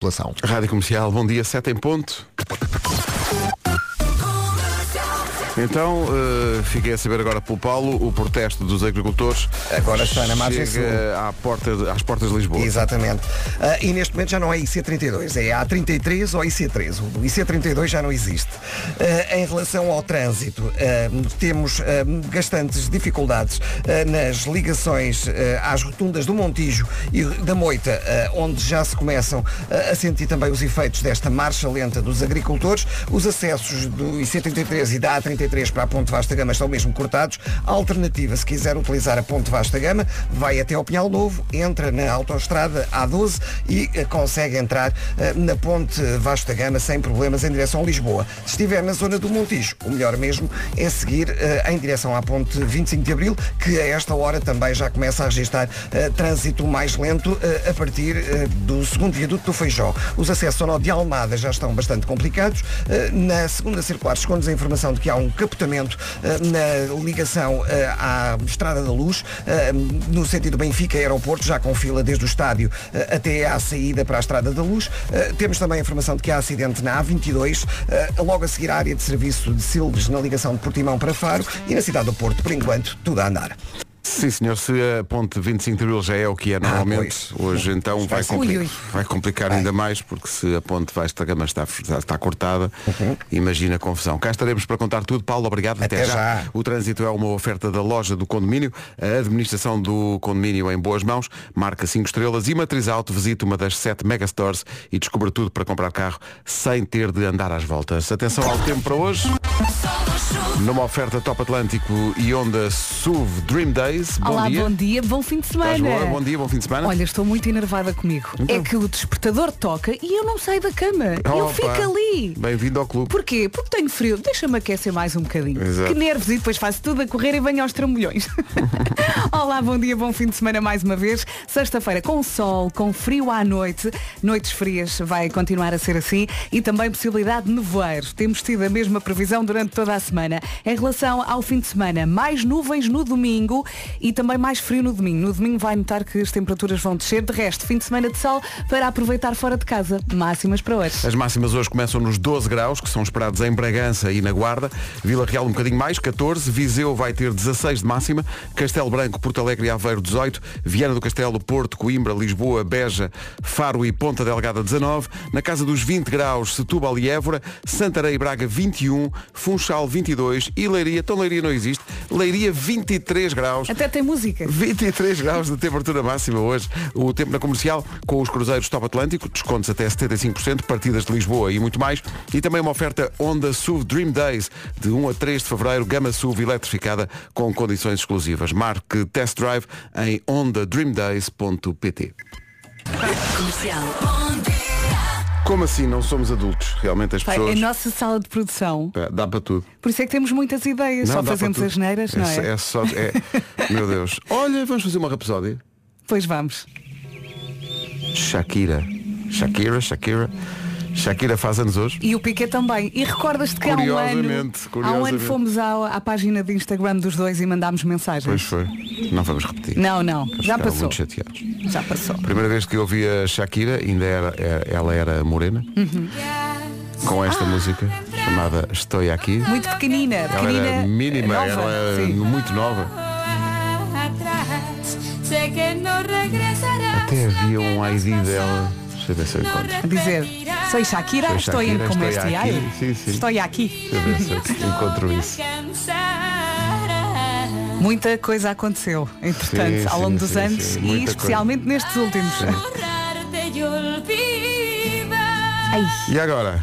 população. Rádio Comercial, bom dia, 7 em ponto. Então, uh, fiquei a saber agora pelo Paulo, o protesto dos agricultores Agora está na margem sul. à porta às portas de Lisboa. Exatamente. Ah, e neste momento já não é IC32, é A33 ou IC3. O IC32 já não existe. Ah, em relação ao trânsito, ah, temos bastantes dificuldades nas ligações às rotundas do Montijo e da Moita, onde já se começam a sentir também os efeitos desta marcha lenta dos agricultores. Os acessos do IC33 e da A33 para a Ponte Vasta Gama estão mesmo cortados. A alternativa, se quiser utilizar a Ponte Vasta Gama, vai até ao Pinhal Novo, entra na autoestrada A12 e eh, consegue entrar eh, na Ponte Vasta Gama sem problemas em direção a Lisboa. Se estiver na zona do Montijo, o melhor mesmo é seguir eh, em direção à Ponte 25 de Abril, que a esta hora também já começa a registrar trânsito mais lento a partir do segundo viaduto do Feijó. Os acessos ao nó de Almada já estão bastante complicados. Na segunda circular chegou-nos a informação de que há um capotamento eh, na ligação eh, à Estrada da Luz, eh, no sentido Benfica-Aeroporto, já com fila desde o estádio até à saída para a Estrada da Luz. Temos também a informação de que há acidente na A22, eh, logo a seguir à área de serviço de Silves, na ligação de Portimão para Faro e na cidade do Porto, por enquanto, tudo a andar. Sim, senhor, se a ponte 25 de Abril já é o que é normalmente, hoje então vai, compli- Ui, ui. vai complicar ainda mais, porque se a ponte Vasta Gama está, está, está cortada, Uhum. imagina a confusão. Cá estaremos para contar tudo. Paulo, obrigado. Até já. O trânsito é uma oferta da loja do condomínio, a administração do condomínio em boas mãos, marca 5 estrelas e Matriz Auto, visite uma das 7 megastores e descubra tudo para comprar carro sem ter de andar às voltas. Atenção ao tempo para hoje. Numa oferta Top Atlântico e Onda SUV Dream Days. Bom Olá, dia. bom dia, bom fim de Estás semana. boa? Bom dia, bom fim de semana. Olha, estou muito enervada comigo. Então. É que o despertador toca e eu não saio da cama. eu Opa, fico ali. Bem-vindo ao clube. Porquê? Porque tenho frio. Deixa-me aquecer mais um bocadinho. Exato. Que nervos e depois faço tudo a correr e venho aos trambolhões. Olá, bom dia, bom fim de semana mais uma vez. Sexta-feira com sol, com frio à noite. Noites frias vai continuar a ser assim e também possibilidade de nevoeiro. Temos tido a mesma previsão durante toda a semana. Em relação ao fim de semana, mais nuvens no domingo e também mais frio no domingo. No domingo vai notar que as temperaturas vão descer. De resto, fim de semana de sol para aproveitar fora de casa. Máximas para hoje. As máximas hoje começam nos 12 graus, que são esperados em Bragança e na Guarda. Vila Real um bocadinho mais, 14. Viseu vai ter 16 de máxima. Castelo Branco, Porto Alegre e Aveiro, 18. Viana do Castelo, Porto, Coimbra, Lisboa, Beja, Faro e Ponta Delgada, 19. Na casa dos 20 graus, Setúbal e Évora. Santarém e Braga, 21. Funchal, 22. E Leiria, então Leiria não existe. Leiria, 23 graus. Até tem música. 23 graus de temperatura máxima hoje. O tempo na comercial com os cruzeiros Top Atlântico, descontos até 75%, partidas de Lisboa e muito mais. E também uma oferta Honda SUV Dream Days, de 1 a 3 de fevereiro, gama SUV eletrificada com condições exclusivas. Marque Test Drive em ondadreamdays.pt. Como assim não somos adultos? Realmente as Pai, pessoas... a nossa sala de produção. Pá, Dá para tudo. Por isso é que temos muitas ideias. Não, Só fazemos as neiras, não é? É só... É... Meu Deus. Olha, vamos fazer uma rapsódia. Pois vamos. Shakira. Shakira, Shakira. Shakira faz anos hoje. E o Piquet também. E recordas-te que há um ano, há um ano fomos à, à página de Instagram dos dois e mandámos mensagens. Pois foi. Não vamos repetir. Não, não. Já passou. muito chateados. Já passou. Primeira vez que eu ouvi a Shakira, ainda era, era- ela era morena, Uhum. com esta música chamada Estou Aqui. Muito pequenina. Ela pequenina era mínima, nova. ela era Sim. muito nova. Até havia um ID dela. Deixa eu ver se eu encontro. A dizer, soy Shakira, Soy estou em Shakira, como estoy este aquí. Estou aqui. Deixa eu ver se eu encontro isso. Muita coisa aconteceu, entretanto, Sim, ao longo sim, dos sim, anos sim, e muita especialmente nestes últimos. Ai, E agora?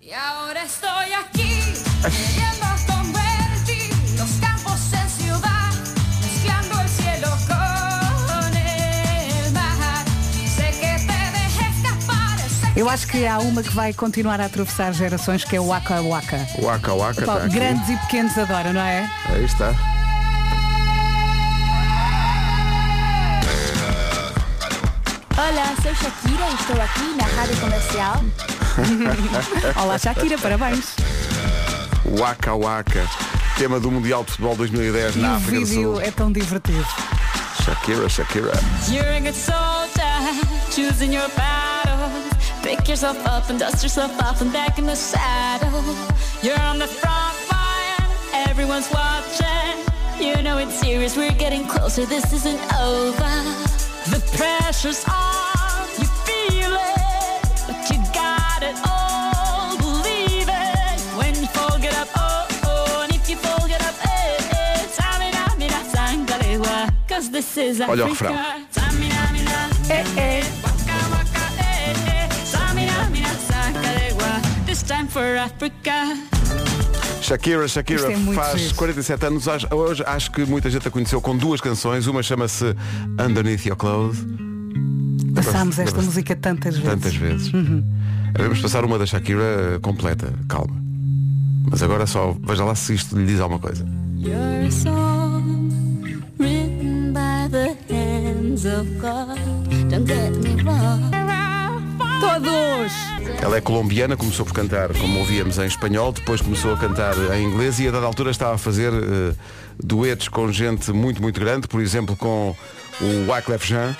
Y ahora estoy aquí, eu acho que há uma que vai continuar a atravessar gerações que é o Waka Waka. Waka Waka Pá, está aqui. grandes e pequenos adoram, não é? Aí está. Hola, soy Shakira y estoy aquí na Rádio Comercial. Olá Shakira, parabéns. Waka Waka. Tema do Mundial de Futebol 2010 E na o África do vídeo Sul. é tão divertido. Shakira, Shakira. Pick yourself up and dust yourself off and back in the saddle. You're on the front line, everyone's watching. You know it's serious, we're getting closer, this isn't over. The pressure's on, you feel it, but you got it all, believe it. When you fall, get up, oh, oh, and if you up, eh, eh. Samina, mina, sangalewa, cause this is Africa. For Africa. Shakira, Shakira é faz giro. 47 anos. Hoje- acho que muita gente a conheceu com duas canções. Uma chama-se Underneath Your Clothes. Passámos esta Lembra-se? música tantas vezes. Tantas vezes. Vamos passar uma da Shakira eh, completa, calma. Mas agora só veja lá se isto lhe diz alguma coisa. You're Todos! Ela é colombiana, começou por cantar, como ouvíamos, em espanhol, depois começou a cantar em inglês e a dada altura estava a fazer eh, duetos com gente muito, muito grande, por exemplo com o Wyclef Jean.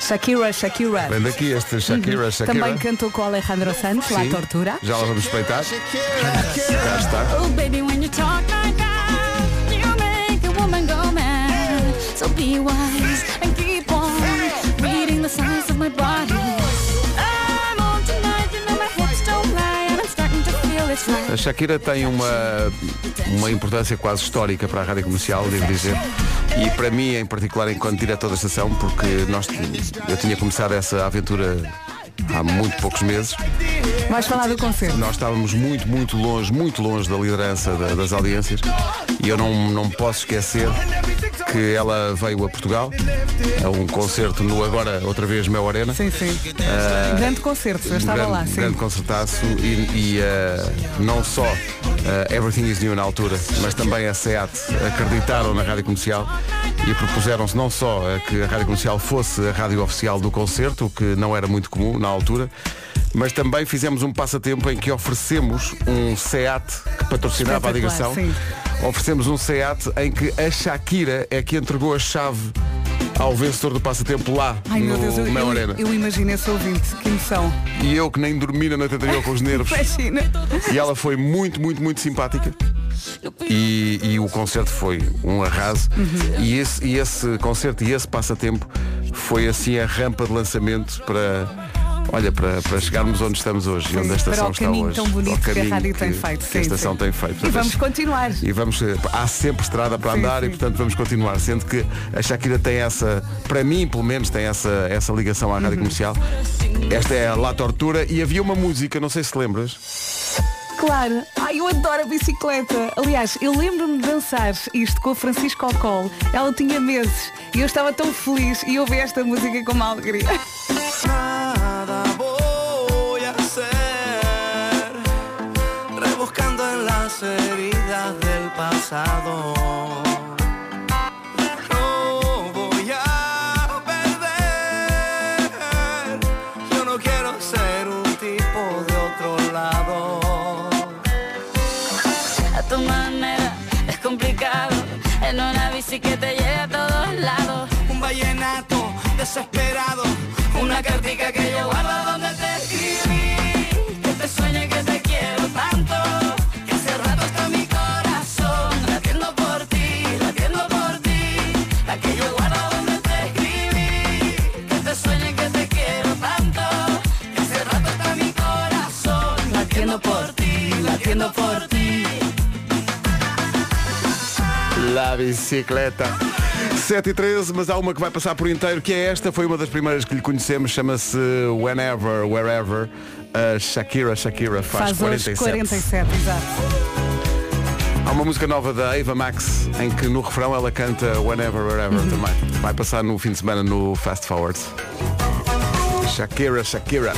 Shakira, Shakira. Vem daqui este Shakira, Shakira. Também cantou com o Alejandro Santos, La Sim. Tortura. Já lá vamos respeitar. Cá está. Oh, baby, when you talk like that, you make a woman go mad. So be wise and keep on reading the signs of my body. A Shakira tem uma, uma importância quase histórica para a rádio comercial, devo dizer. E para mim, em particular, enquanto diretor da estação, porque nós, eu tinha começado essa aventura há muito poucos meses. Vais falar do concerto. Nós estávamos muito, muito longe, muito longe da liderança da- das audiências e eu não, não posso esquecer que ela veio a Portugal a um concerto no agora outra vez Mel Arena. Sim, sim. grande concerto, eu estava grande, lá, sim. grande concertaço e, e, eh, não só eh, Everything is New na altura, mas também a SEAT acreditaram na rádio comercial e propuseram-se não só a que a rádio comercial fosse a rádio oficial do concerto, o que não era muito comum na altura, mas também fizemos um passatempo em que oferecemos um SEAT que patrocinava a digressão. sim. Oferecemos um SEAT em que a Shakira é que entregou a chave ao vencedor do passatempo lá Ai meu no Deus, eu, Mel eu, Arena. eu imagino esse ouvinte, que emoção. E eu que nem dormi na noite anterior com os nervos. Imagina. E ela foi muito, muito, muito simpática. E, e o concerto foi um arraso. Uhum. E, esse, e esse concerto e esse passatempo foi assim a rampa de lançamento para. Olha, para, para chegarmos onde estamos hoje e onde a Para estação o está caminho hoje. tão bonito que a caminho rádio tem que- feito. Que a sim, estação sim. tem feito. E vamos continuar. e vamos, eh, há sempre estrada para Sim, andar e portanto vamos continuar. Sendo que a Shakira tem essa, para mim pelo menos, tem essa, essa ligação à Uhum. rádio comercial. Esta é a La Tortura e havia uma música, não sei se lembras, Claro. Ai, eu adoro a bicicleta. Aliás, eu lembro-me de dançar isto com a Francisca ao colo. Ela tinha meses e eu estava tão feliz e ouvi esta música com uma alegria. Rebuscando en las heridas del pasado. Una bici que te lleve a todos lados. Un vallenato desesperado, una cartica que yo guardo donde te escribí. Que te sueñe que te quiero tanto. Que hace rato está mi corazón latiendo por ti, latiendo por ti. La que yo guardo donde te escribí. Que te sueñe que te quiero tanto. Que hace rato está mi corazón latiendo por ti, latiendo por ti. La Bicicleta. 7 e 13, mas há uma que vai passar por inteiro, que é esta, foi uma das primeiras que lhe conhecemos, chama-se Whenever, Wherever. A Shakira, Shakira faz, Faz hoje 47. 47, exato. Há uma música nova da Ava Max em que no refrão ela canta Whenever, Wherever Uhum. também. Vai passar no fim de semana no Fast Forward. Shakira, Shakira.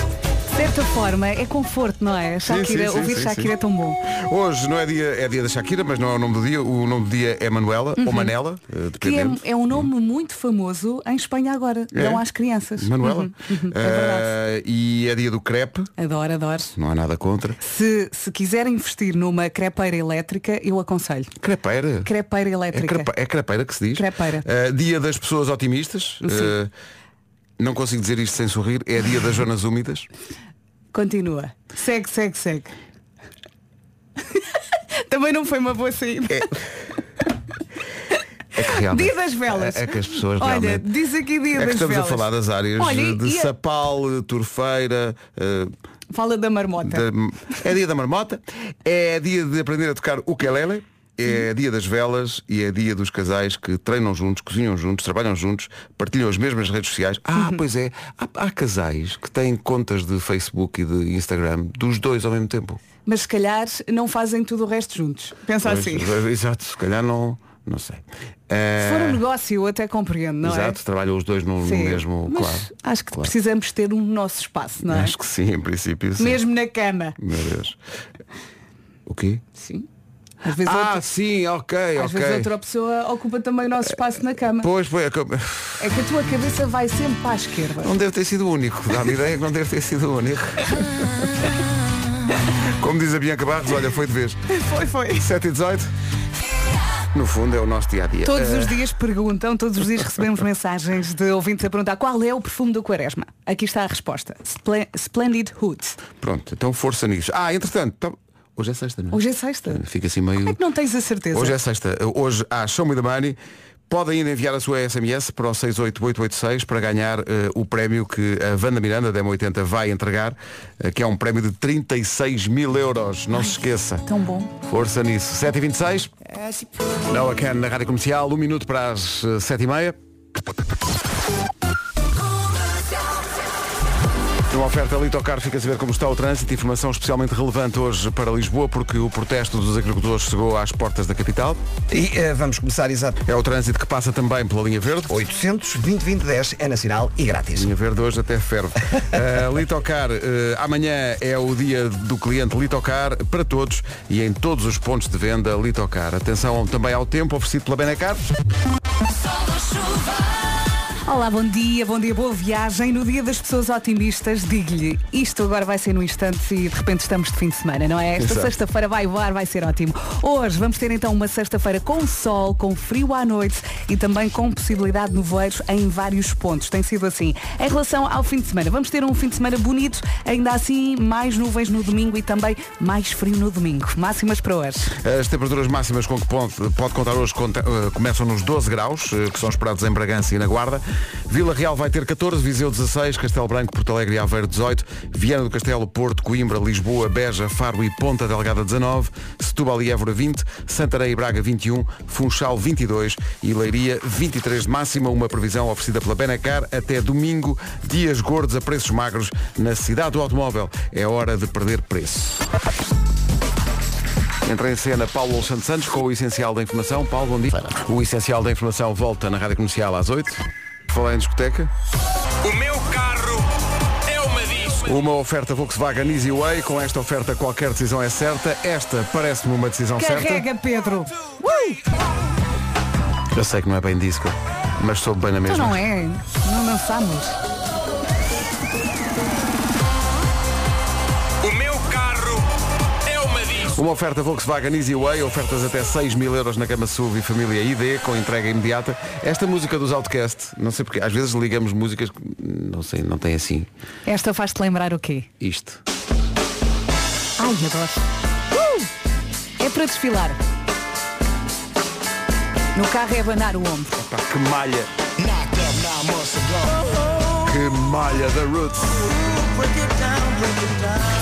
De certa forma, é conforto, não é? Shakira, sim, sim, ouvir sim, Shakira é tão bom. Hoje não é dia, é dia da Shakira, mas não é o nome do dia. O nome do dia é Manuela ou Manela, eh, Uhum. Que dependendo. é, é um nome muito famoso em Espanha agora. É? Não às crianças. Manuela. Uhum, uhum, é. Eh, e é dia do crepe, Adoro, adoro. não há nada contra. Se, se quiserem investir numa crepeira elétrica, eu aconselho. Crepeira. Crepeira É, elétrica. crepe- é crepeira que se diz. Crepeira. Eh, dia das pessoas otimistas. Eh, não consigo dizer isto sem sorrir, é dia das zonas úmidas. Continua. Segue, segue, segue. Também não foi uma boa saída. É que realmente- Dia das velas. É, é que as pessoas Olha, realmente. diz aqui dia É das estamos velas. a falar das áreas Olha, de a- Sapal, Torfeira, eh, Fala da marmota. da- é dia da marmota, é dia de aprender a tocar o ukulele, é dia das velas e é dia dos casais que treinam juntos, cozinham juntos, trabalham juntos, partilham as mesmas redes sociais. Ah, pois é, há, há casais que têm contas de Facebook e de Instagram dos dois ao mesmo tempo. Mas se calhar não fazem tudo o resto juntos. Pensa assim. Exato, se calhar não, não sei. Se Eh, for um negócio, eu até compreendo, não Exato, trabalham os dois no, é? no Sim. mesmo, Mas claro. acho que claro. precisamos ter um nosso espaço, não é? Acho que sim, em princípio. Sim. Mesmo na cama. Meu Deus. O quê? Sim. Às vezes, Ah, outra, sim, ok, às ok. vezes outra pessoa ocupa também o nosso espaço na cama. Pois, pois, é que- É que a tua cabeça vai sempre para a esquerda. não deve ter sido o único. Dá-me ideia que não deve ter sido o único. Como diz a Bianca Barros, olha, foi de vez. Foi, foi. 7 e 18. No fundo é o nosso dia a dia. Todos os dias perguntam, todos os dias recebemos mensagens de ouvintes a perguntar qual é o perfume do Quaresma. Aqui está a resposta. Splen- Splendid Hoods. Pronto, então força nisso. Ah, entretanto, hoje é sexta, não é? Hoje é sexta. Fica assim meio. Como é que não tens a certeza? Hoje é sexta. Hoje há Show Me the Money. Podem ainda enviar a sua SMS para o 68886 para ganhar eh, o prémio que a Wanda Miranda, da M80, vai entregar, eh, que é um prémio de 36 mil euros. Não se esqueça. Tão bom. Força nisso. 7h26. Noah Can na Rádio Comercial. Um minuto para as eh, 7h30. Numa oferta Litocar fica a saber como está o trânsito. Informação especialmente relevante hoje para Lisboa, porque o protesto dos agricultores chegou às portas da capital. E eh, vamos começar exato. É o trânsito que passa também pela linha verde. 800 2010 é nacional e grátis. Linha verde hoje até ferve. Uh, Litocar, uh, amanhã é o dia do cliente Litocar para todos e em todos os pontos de venda Litocar. Atenção também ao tempo oferecido pela Benacar. Olá, bom dia, bom dia, boa viagem. No dia das pessoas otimistas, digo-lhe, isto agora vai ser no instante e de repente estamos de fim de semana, não é? Esta sexta-feira vai voar, vai ser ótimo. Hoje vamos ter então uma sexta-feira com sol, com frio à noite e também com possibilidade de nevoeiros em vários pontos. Tem sido assim. Em relação ao fim de semana, vamos ter um fim de semana bonito, ainda assim mais nuvens no domingo e também mais frio no domingo. Máximas para hoje. As temperaturas máximas com que pode, pode contar hoje conta- uh, começam nos 12 graus, uh, que são esperados em Bragança e na Guarda. Vila Real vai ter 14, Viseu 16, Castelo Branco, Porto Alegre e Aveiro 18, Viana do Castelo, Porto, Coimbra, Lisboa, Beja, Faro e Ponta Delgada 19, Setúbal e Évora 20, Santarém e Braga 21, Funchal 22 e Leiria 23 de máxima, uma previsão oferecida pela Benacar até domingo, dias gordos a preços magros na cidade do automóvel. É hora de perder preço. Entra em cena Paulo Santos Santos com o Essencial da Informação. Paulo, bom dia. O Essencial da Informação volta na Rádio Comercial às 8. Falar em discoteca. O meu carro é uma disco. Uma oferta Volkswagen Easy Way. Com esta oferta qualquer decisão é certa. Esta parece-me uma decisão certa. Carrega, Pedro! Eu sei que não é bem disco, mas soube bem na Então mesma. não é, não lançamos. Uma oferta Volkswagen Easy Way, ofertas até 6 mil euros na cama SUV e família ID, com entrega imediata. Esta música dos Outcast, não sei porque, às vezes ligamos músicas que não sei, não tem assim Esta faz-te lembrar o quê? isto. Ai, adoro. Uh! É para desfilar. No carro é abanar o ombro. Pá, que malha! Que malha da Roots!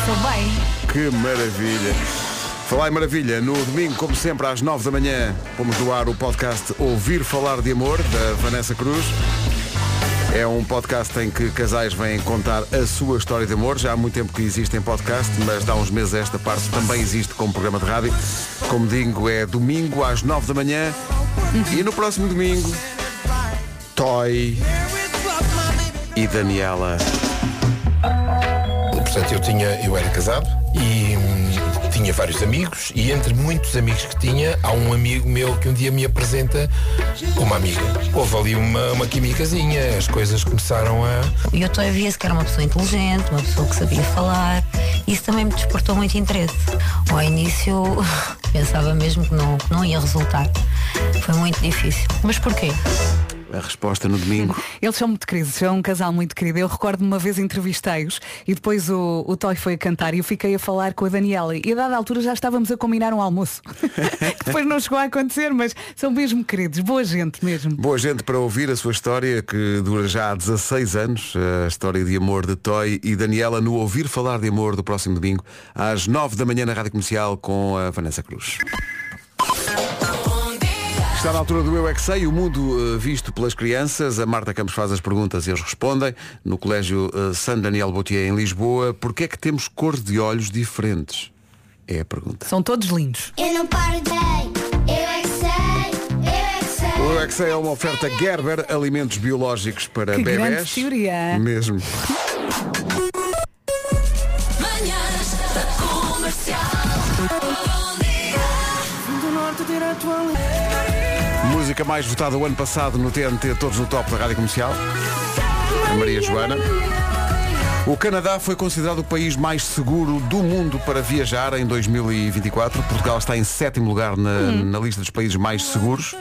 Estou bem. Que maravilha! Falar em maravilha, no domingo, como sempre, às 9 da manhã, vamos doar o podcast Ouvir Falar de Amor, da Vanessa Cruz. É um podcast em que casais vêm contar a sua história de amor. Já há muito tempo que existe em podcast, mas dá uns meses esta parte também existe como programa de rádio. Como digo, é domingo às 9 da manhã. E no próximo domingo, Toy e Daniela. Portanto, eu tinha, eu era casado e tinha vários amigos e entre muitos amigos que tinha, há um amigo meu que um dia me apresenta uma amiga. Houve ali uma, uma quimicazinha, as coisas começaram a. E eu também via-se que era uma pessoa inteligente, uma pessoa que sabia falar. Isso também me despertou muito interesse. Ao início pensava mesmo que não, não ia resultar. Foi muito difícil. Mas porquê? A resposta no domingo. Eles são muito queridos, são um casal muito querido. Eu recordo uma vez entrevistei-os e depois o, o Toy foi a cantar e eu fiquei a falar com a Daniela e a dada altura já estávamos a combinar um almoço. depois não chegou a acontecer, mas são mesmo queridos, boa gente mesmo. Boa gente para ouvir a sua história que dura já há 16 anos, a história de amor de Toy e Daniela no Ouvir Falar de Amor do próximo domingo, às 9 da manhã na Rádio Comercial com a Vanessa Cruz. Está na altura do Eu é que Sei, o mundo eh, visto pelas crianças. A Marta Campos faz as perguntas e eles respondem. No Colégio eh, San Daniel Bautier em Lisboa, porquê é que temos cores de olhos diferentes? É a pergunta. São todos lindos. Eu não paro de eu é que sei, eu é. O Eu é é uma oferta Gerber, alimentos biológicos para Que grande bebés. teoria. Mesmo. Manhãs da Comercial. Música mais votada o ano passado no TNT, todos no top da Rádio Comercial. A Maria Joana. O Canadá foi considerado o país mais seguro do mundo para viajar em 2024. Portugal está em sétimo lugar na, na lista dos países mais seguros.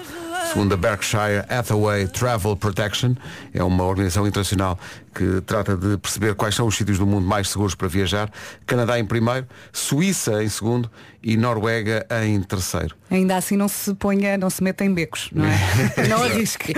Segundo a Berkshire Hathaway Travel Protection, é uma organização internacional que trata de perceber quais são os sítios do mundo mais seguros para viajar. Canadá em primeiro, Suíça em segundo e Noruega em terceiro. Ainda assim não se ponha, não se meta em becos, não é? não arrisque.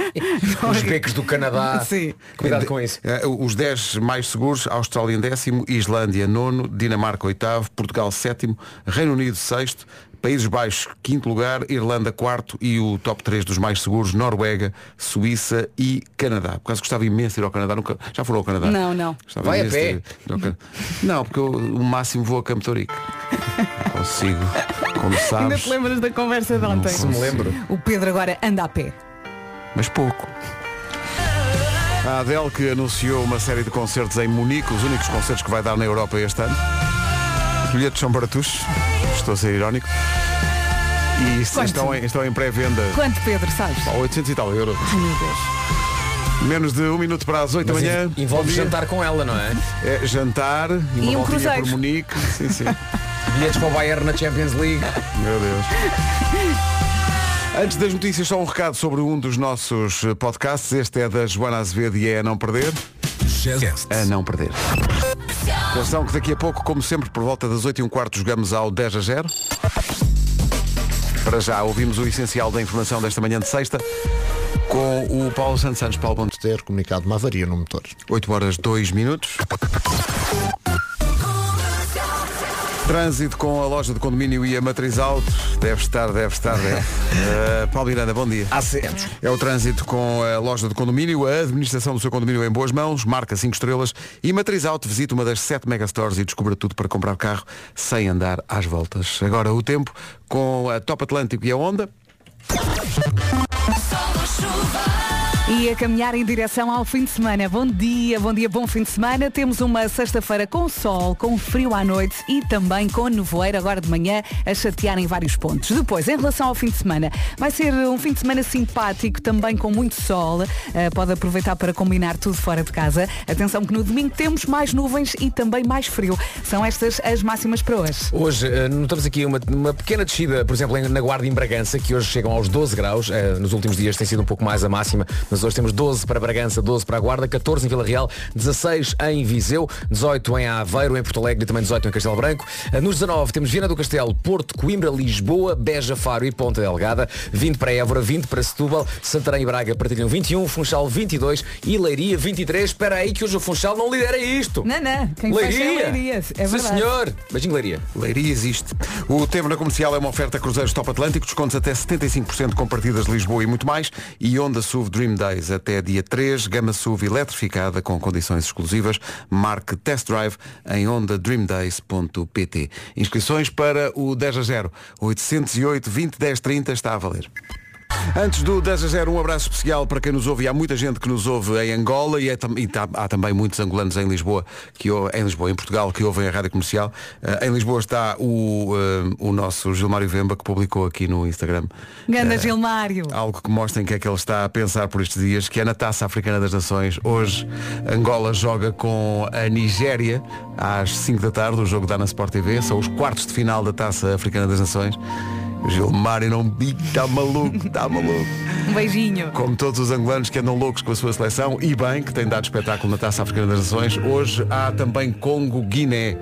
Não Os becos do Canadá. Sim. Cuidado com isso. Eh, Os 10 mais seguros, Austrália em décimo, Islândia nono, Dinamarca oitavo, Portugal sétimo, Reino Unido sexto, Países Baixos quinto lugar, Irlanda quarto e o top 3 dos mais seguros, Noruega, Suíça e Canadá. Por acaso gostava imenso de ir ao Canadá, nunca, já foram ao Canadá? Não, não. Gostava Vai a pé. Não, porque eu, o máximo vou a Campo Torico. Consigo, como Ainda sabes, te lembras da conversa de ontem? Se me lembro. O Pedro agora anda a pé. mas pouco. A Adele que anunciou uma série de concertos em Munique, os únicos concertos que vai dar na Europa este ano. Os bilhetes são baratos, estou a ser irónico. E Quanto? estão em, estão em pré-venda Quanto, Pedro, sabes? a 800 e tal euros. Ai, meu Deus. Menos de um minuto para as 8 da manhã. en- envolve jantar com ela, não é? É jantar e uma E um voltinha cruzeiro. por Munique. Sim, sim. Bilhetes para o Bayern na Champions League. Meu Deus. Antes das notícias, só um recado sobre um dos nossos podcasts. Este é da Joana Azevedo e é a não perder. A não perder. Atenção que daqui a pouco, como sempre, por volta das 8 e um quarto, jogamos ao 10 a 0. Para já, ouvimos o essencial da informação desta manhã de sexta com o Paulo Santos Santos. Paulo, bom ter comunicado uma avaria no motor. 8 horas 2 minutos. Trânsito com a loja de condomínio e a matriz alto. Deve estar, deve estar, deve. Uh, Paulo Miranda, bom dia. Acertos. É o trânsito com a loja de condomínio, a administração do seu condomínio em boas mãos, marca 5 estrelas e matriz alto, visita uma das 7 megastores e descubra tudo para comprar carro sem andar às voltas. Agora o tempo com a Top Atlântico e a Onda. E a caminhar em direção ao fim de semana. Bom dia, bom dia, bom fim de semana. Temos uma sexta-feira com sol, com frio à noite e também com nevoeiro agora de manhã a chatear em vários pontos. Depois, em relação ao fim de semana, vai ser um fim de semana simpático, também com muito sol. Uh, pode aproveitar para combinar tudo fora de casa. Atenção que no domingo temos mais nuvens e também mais frio. São estas as máximas para hoje. Hoje eh, notamos aqui uma, uma pequena descida, por exemplo, em- na Guarda em Bragança, que hoje chegam aos 12 graus. Eh, nos últimos dias tem sido um pouco mais a máxima, mas hoje temos 12 para Bragança, 12 para a Guarda, 14 em Vila Real, 16 em Viseu, 18 em Aveiro, em Porto Alegre e também 18 em Castelo Branco. Eh, nos 19 temos Viana do Castelo, Porto, Coimbra, Lisboa, Beja, Faro e Ponta Delgada, 20 para Évora, 20 para Setúbal, Santarém e Braga partilham 21, Funchal 22 e Leiria 23. Espera aí que hoje o Funchal não lidera isto. Não, não. Quem fecha é Leiria. É Sim, senhor. Beijinho, Leiria. Leiria existe. O tempo na comercial é uma oferta Cruzeiros Top Atlântico, descontos até 75% com partidas de Lisboa e muito mais. E Honda SUV Dream Até dia 3, gama SUV eletrificada com condições exclusivas. Marque Test Drive em ondadreamdays.pt. Inscrições para o 10 a 0. 808 20 10 30 está a valer. Antes do 10 a 0, um abraço especial para quem nos ouve. E há muita gente que nos ouve em Angola e, é e tá- há também muitos angolanos em Lisboa, que, em Lisboa, em Portugal, que ouvem a rádio comercial. Eh, em Lisboa está o, eh, o nosso Gilmário Vemba, que publicou aqui no Instagram Ganda Gilmário. algo que mostra em que é que ele está a pensar por estes dias, que é na Taça Africana das Nações. Hoje, Angola joga com a Nigéria às 5 da tarde, o jogo dá na Sport TV, são os quartos de final da Taça Africana das Nações. Gilmar e não bico, está maluco, está maluco. Um beijinho. Como todos os angolanos que andam loucos com a sua seleção e bem, que tem dado espetáculo na Taça Africana das Nações, hoje há também Congo-Guiné,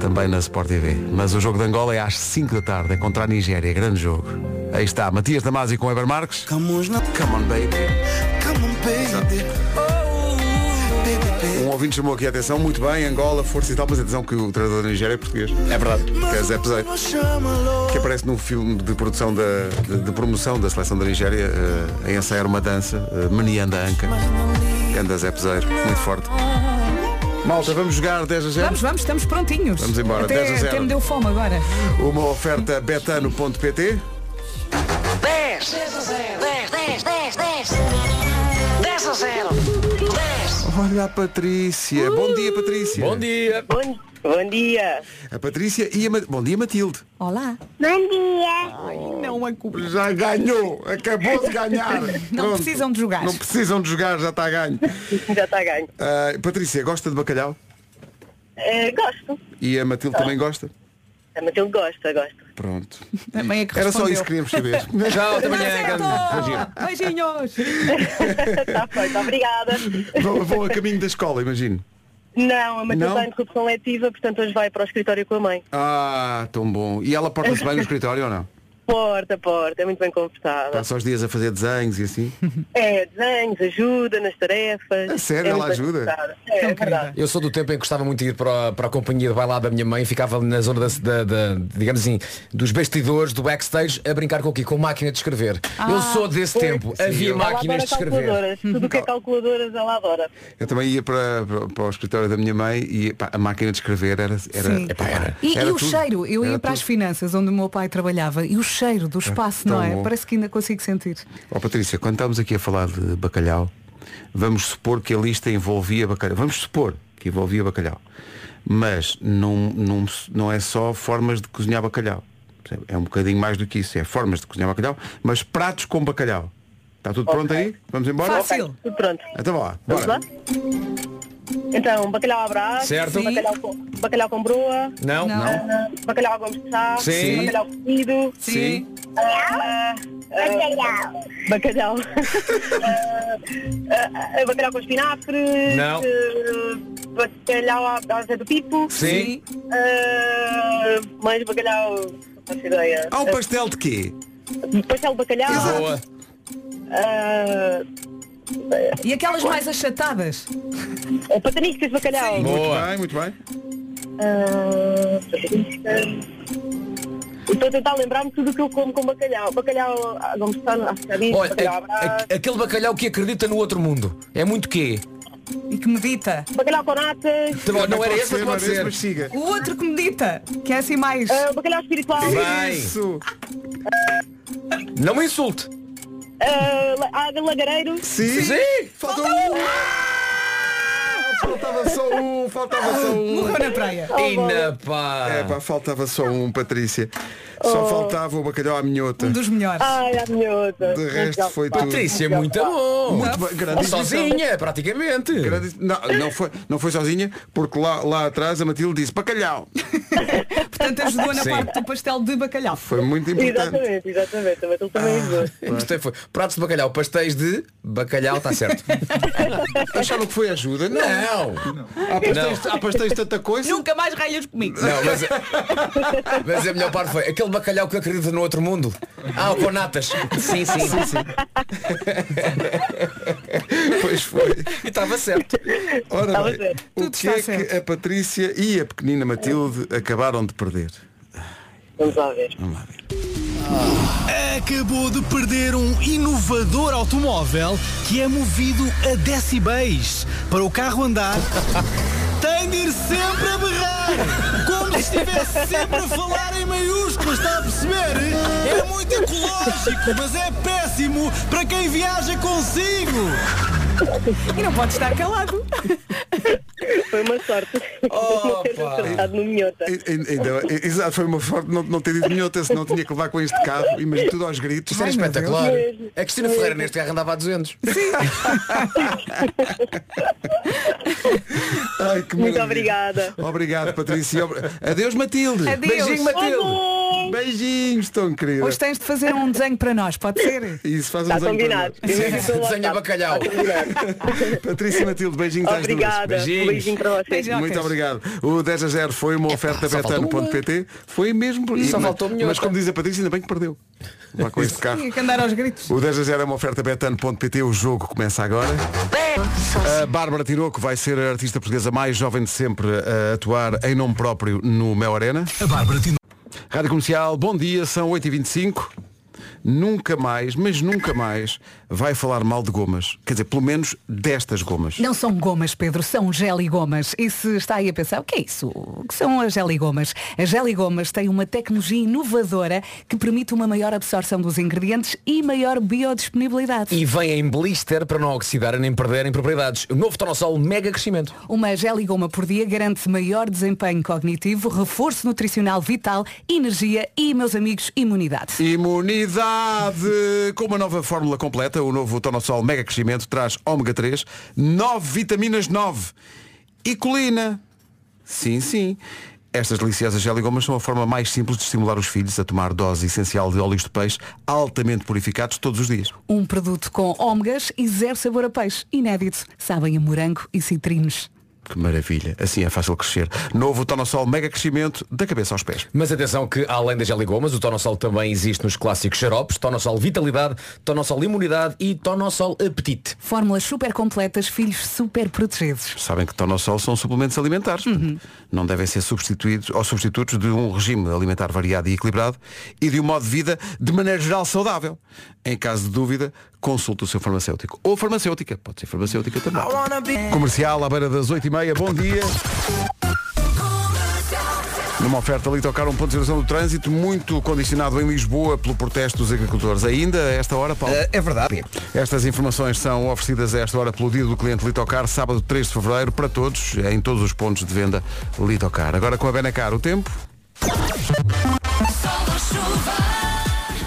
também na Sport TV. Mas o jogo de Angola é às 5 da tarde, é contra a Nigéria, grande jogo. Aí está, Matias Damasio com Eber Marques. Come on, baby. Um ouvinte chamou aqui a atenção, muito bem, Angola, força e tal, mas atenção que o treinador da Nigéria é português. É verdade. Que é Zé Peseiro. Que aparece num filme de produção da, de, de promoção da seleção da Nigéria eh, a ensaiar uma dança, uh, Manianda Anca. Que anda Zé Peseiro, muito forte. Malta, vamos jogar 10 a 0? Vamos, vamos, estamos prontinhos. Vamos embora, Até, 10 a 0. até me deu fome agora. Uma oferta betano.pt 10 10 a 0 10 10 10 10 10 a 0 10 Olha a Patrícia. Bom dia, Patrícia. Bom dia. Bom, bom dia. A Patrícia e a Ma- Bom dia, Matilde. Olá. Bom dia. Não a culpa. Já ganhou, acabou de ganhar. Não Pronto. precisam de jogar. Não precisam de jogar, já está ganho. Já está ganho. Ah, Patrícia, gosta de bacalhau? Eh, gosto. E a Matilde também gosta? A Matilde gosta, gosta. Pronto. Também é que Era só isso que queríamos saber. Tchau, até amanhã. Acertou! Beijinhos. Está feito, obrigada. vão, vão a caminho da escola, imagino. Não, a Matilde está em interrupção letiva, portanto hoje vai para o escritório com a mãe. Ah, tão bom. E ela porta-se bem no escritório ou não? Porta, porta, é muito bem confortável. Passa os dias a fazer desenhos e assim? É, desenhos, ajuda nas tarefas. A sério, É ela ajuda? É, é verdade. Eu sou do tempo em que gostava muito de ir para a, para a companhia de bailado da minha mãe, ficava na zona da, da- da- digamos assim, dos bastidores, do backstage, a brincar com o quê? Com máquina de escrever. eu sou desse tempo, havia Ela máquinas de escrever. calculadoras. Tudo o que é calculadoras ela adora. Eu também ia para, para, para o escritório da minha mãe e pá, a máquina de escrever era. era, Sim. epá, era, E, era e o tudo. cheiro, eu ia Era para as tudo. finanças onde o meu pai trabalhava e o cheiro do espaço, tão não é? bom. Parece que ainda consigo sentir. Ó Patrícia, quando estamos aqui a falar de bacalhau, vamos supor que a lista envolvia bacalhau. Vamos supor que envolvia bacalhau. Mas não, não, não é só formas de cozinhar bacalhau. É um bocadinho mais do que isso. É formas de cozinhar bacalhau, mas pratos com bacalhau. Está tudo pronto aí? Vamos embora? Fácil. Tudo pronto. Então vá lá. Vamos lá? Então, bacalhau à brás, Certo. bacalhau com, bacalhau com broa, Não? Não. ah, bacalhau gomes de chá, Sim. bacalhau cozido, Sim. ah, ah, bacalhau, ah, bacalhau com espinafre, Não. bacalhau à base do pipo, Sim. ah, mais bacalhau, não faço ideia, Há um pastel de quê? Pastel de bacalhau, Boa. E aquelas mais achatadas? ah, pataniscas de bacalhau. Boa. Muito bem, muito bem. Ah, Estou a tentar lembrar-me tudo o que eu como com bacalhau. Bacalhau, ah, vamos estar a Olha, bacalhau à a- brás, a- aquele bacalhau que acredita no outro mundo. É muito quê? E que medita? bacalhau com natas, Não, não era esse, mas pode ser. mas siga. O outro que medita, que é assim mais. ah, bacalhau espiritual, Bem. Isso. Não me insulte. Ah, ah, lagareiro, Sim. Sim. Falta um. Faltava só um, faltava só um. Morreu na praia. E na pá. É pá, faltava só um, Patrícia. Só faltava o bacalhau à minhota. Um dos melhores. ai, a minhota. De resto foi tudo. Patrícia, muito bom. Muito bem, grande. Sozinha, praticamente. Grande- Não, não, foi, não foi sozinha, porque lá, lá atrás a Matilde disse bacalhau. Portanto, ajudou na Sim. parte do pastel de bacalhau. Foi muito importante. Exatamente, exatamente. Também estou também ah, Gostei, foi. Pratos de bacalhau, pastéis de bacalhau, está certo. Acharam que foi ajuda? Não. Não. Há pastéis, há pastéis de tanta coisa. Nunca mais ralhas comigo. Não, mas, mas a melhor parte foi aquele bacalhau que acredita no outro mundo. Ah, o com natas. Sim, sim. Pois foi. E estava certo. Ora Estava bem, certo. o Tudo que é certo. que a Patrícia e a pequenina Matilde acabaram de perder? Vamos lá ver. Vamos lá ver. Acabou de perder um inovador automóvel que é movido a decibéis. Para o carro andar, tem de ir sempre a berrar. Se estivesse sempre a falar em maiúsculas, está a perceber? É muito ecológico, mas é péssimo para quem viaja consigo. E não pode estar calado. Foi uma sorte não ter no minhota. E- e- Ainda, e- exato, foi uma sorte não, não ter dito minhota, senão tinha que levar com este carro, imagina tudo aos gritos. Isto era Ai, espetacular. Deus. A Cristina Ferreira neste carro andava a 200. Ai, que Muito obrigada. Obrigado, Patrícia. Adeus, Matilde. Adeus. Beijinho, Matilde. Adeus. Beijinhos, tão querida. Hoje tens de fazer um desenho para nós, pode ser? Isso faz um Está desenho para combinado. Desenha WhatsApp. bacalhau. Combinado. Patrícia Matilde, beijinhos às duas. Obrigada. Beijinhos. beijinho para vocês. Beijocas. Muito obrigado. O 10 a 0 foi uma oferta faltou betano.pt. Foi mesmo. por- Só mas- faltou. Mas como diz a Patrícia, ainda bem que perdeu. Lá com este carro. Tinha que andar aos gritos. O 10 a 0 é uma oferta betano.pt. O jogo começa agora. A Bárbara Tinoco vai ser a artista portuguesa mais jovem de sempre a atuar em nome próprio no Mel Arena. A Bárbara Tinoco. Rádio Comercial, bom dia, são 8h25. Nunca mais, mas nunca mais, vai falar mal de gomas. Quer dizer, pelo menos destas gomas. Não são gomas, Pedro, são geligomas. E se está aí a pensar, o que é isso? O que são as geligomas? As geligomas têm uma tecnologia inovadora que permite uma maior absorção dos ingredientes e maior biodisponibilidade. E vem em blister para não oxidarem nem perderem propriedades. O novo Tonosol mega crescimento. Uma geligoma por dia garante maior desempenho cognitivo, reforço nutricional vital, energia e, meus amigos, imunidade. Imunidade! Com uma nova fórmula completa, o novo Tonosol Mega Crescimento traz ômega 3, 9 vitaminas 9 e colina. Sim, sim. Estas deliciosas geligomas são a forma mais simples de estimular os filhos a tomar dose essencial de óleos de peixe altamente purificados todos os dias. Um produto com ômegas e zero sabor a peixe. Inédito. Sabem a morango e citrinos. Que maravilha. Assim é fácil crescer. Novo Tonosol Mega Crescimento da cabeça aos pés. Mas atenção que além das geligomas, o Tonosol também existe nos clássicos xaropes, Tonosol Vitalidade, Tonosol Imunidade e Tonosol Apetite. Fórmulas super completas, filhos super protegidos. Sabem que Tonosol são suplementos alimentares. Não devem ser substituídos ou substitutos de um regime alimentar variado e equilibrado e de um modo de vida de maneira geral saudável. Em caso de dúvida, consulte o seu farmacêutico. Ou farmacêutica. Pode ser farmacêutica também. Comercial à beira das 8h30. Bom dia. Numa oferta ali tocar um ponto de situação do trânsito muito condicionado em Lisboa pelo protesto dos agricultores. Ainda a esta hora, Paulo? É verdade. Estas informações são oferecidas a esta hora pelo dia do cliente Litocar, sábado 3 de fevereiro, para todos, em todos os pontos de venda Litocar. Agora com a Benacar, o tempo.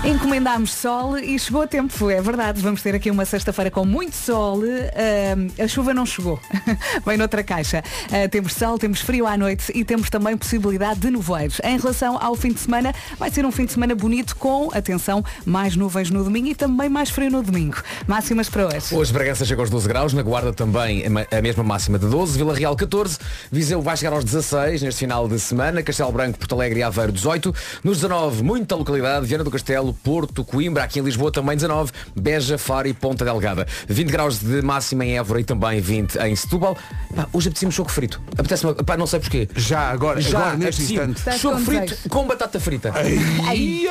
Encomendámos sol e chegou a tempo, é verdade. Vamos ter aqui uma sexta-feira com muito sol. Ah, a chuva não chegou. Vem noutra caixa. Ah, temos sol, temos frio à noite e temos também possibilidade de nevoeiros. Em relação ao fim de semana, vai ser um fim de semana bonito com, atenção, mais nuvens no domingo e também mais frio no domingo. Máximas para hoje. Hoje Bragança chega aos 12 graus, na Guarda também a mesma máxima de 12, Vila Real 14, Viseu vai chegar aos 16 neste final de semana, Castelo Branco, Porto Alegre e Aveiro 18, nos 19 muita localidade, Viana do Castelo, Porto, Coimbra, aqui em Lisboa também 19, Beja, Faro e Ponta Delgada. 20 graus de máxima em Évora e também 20 em Setúbal. Pá, hoje apetece-me choco frito. Apetece-me, pá, não sei porquê. Já, agora, Já, agora neste apetecia-me. instante. Estás Choco com frito com batata frita. Ai.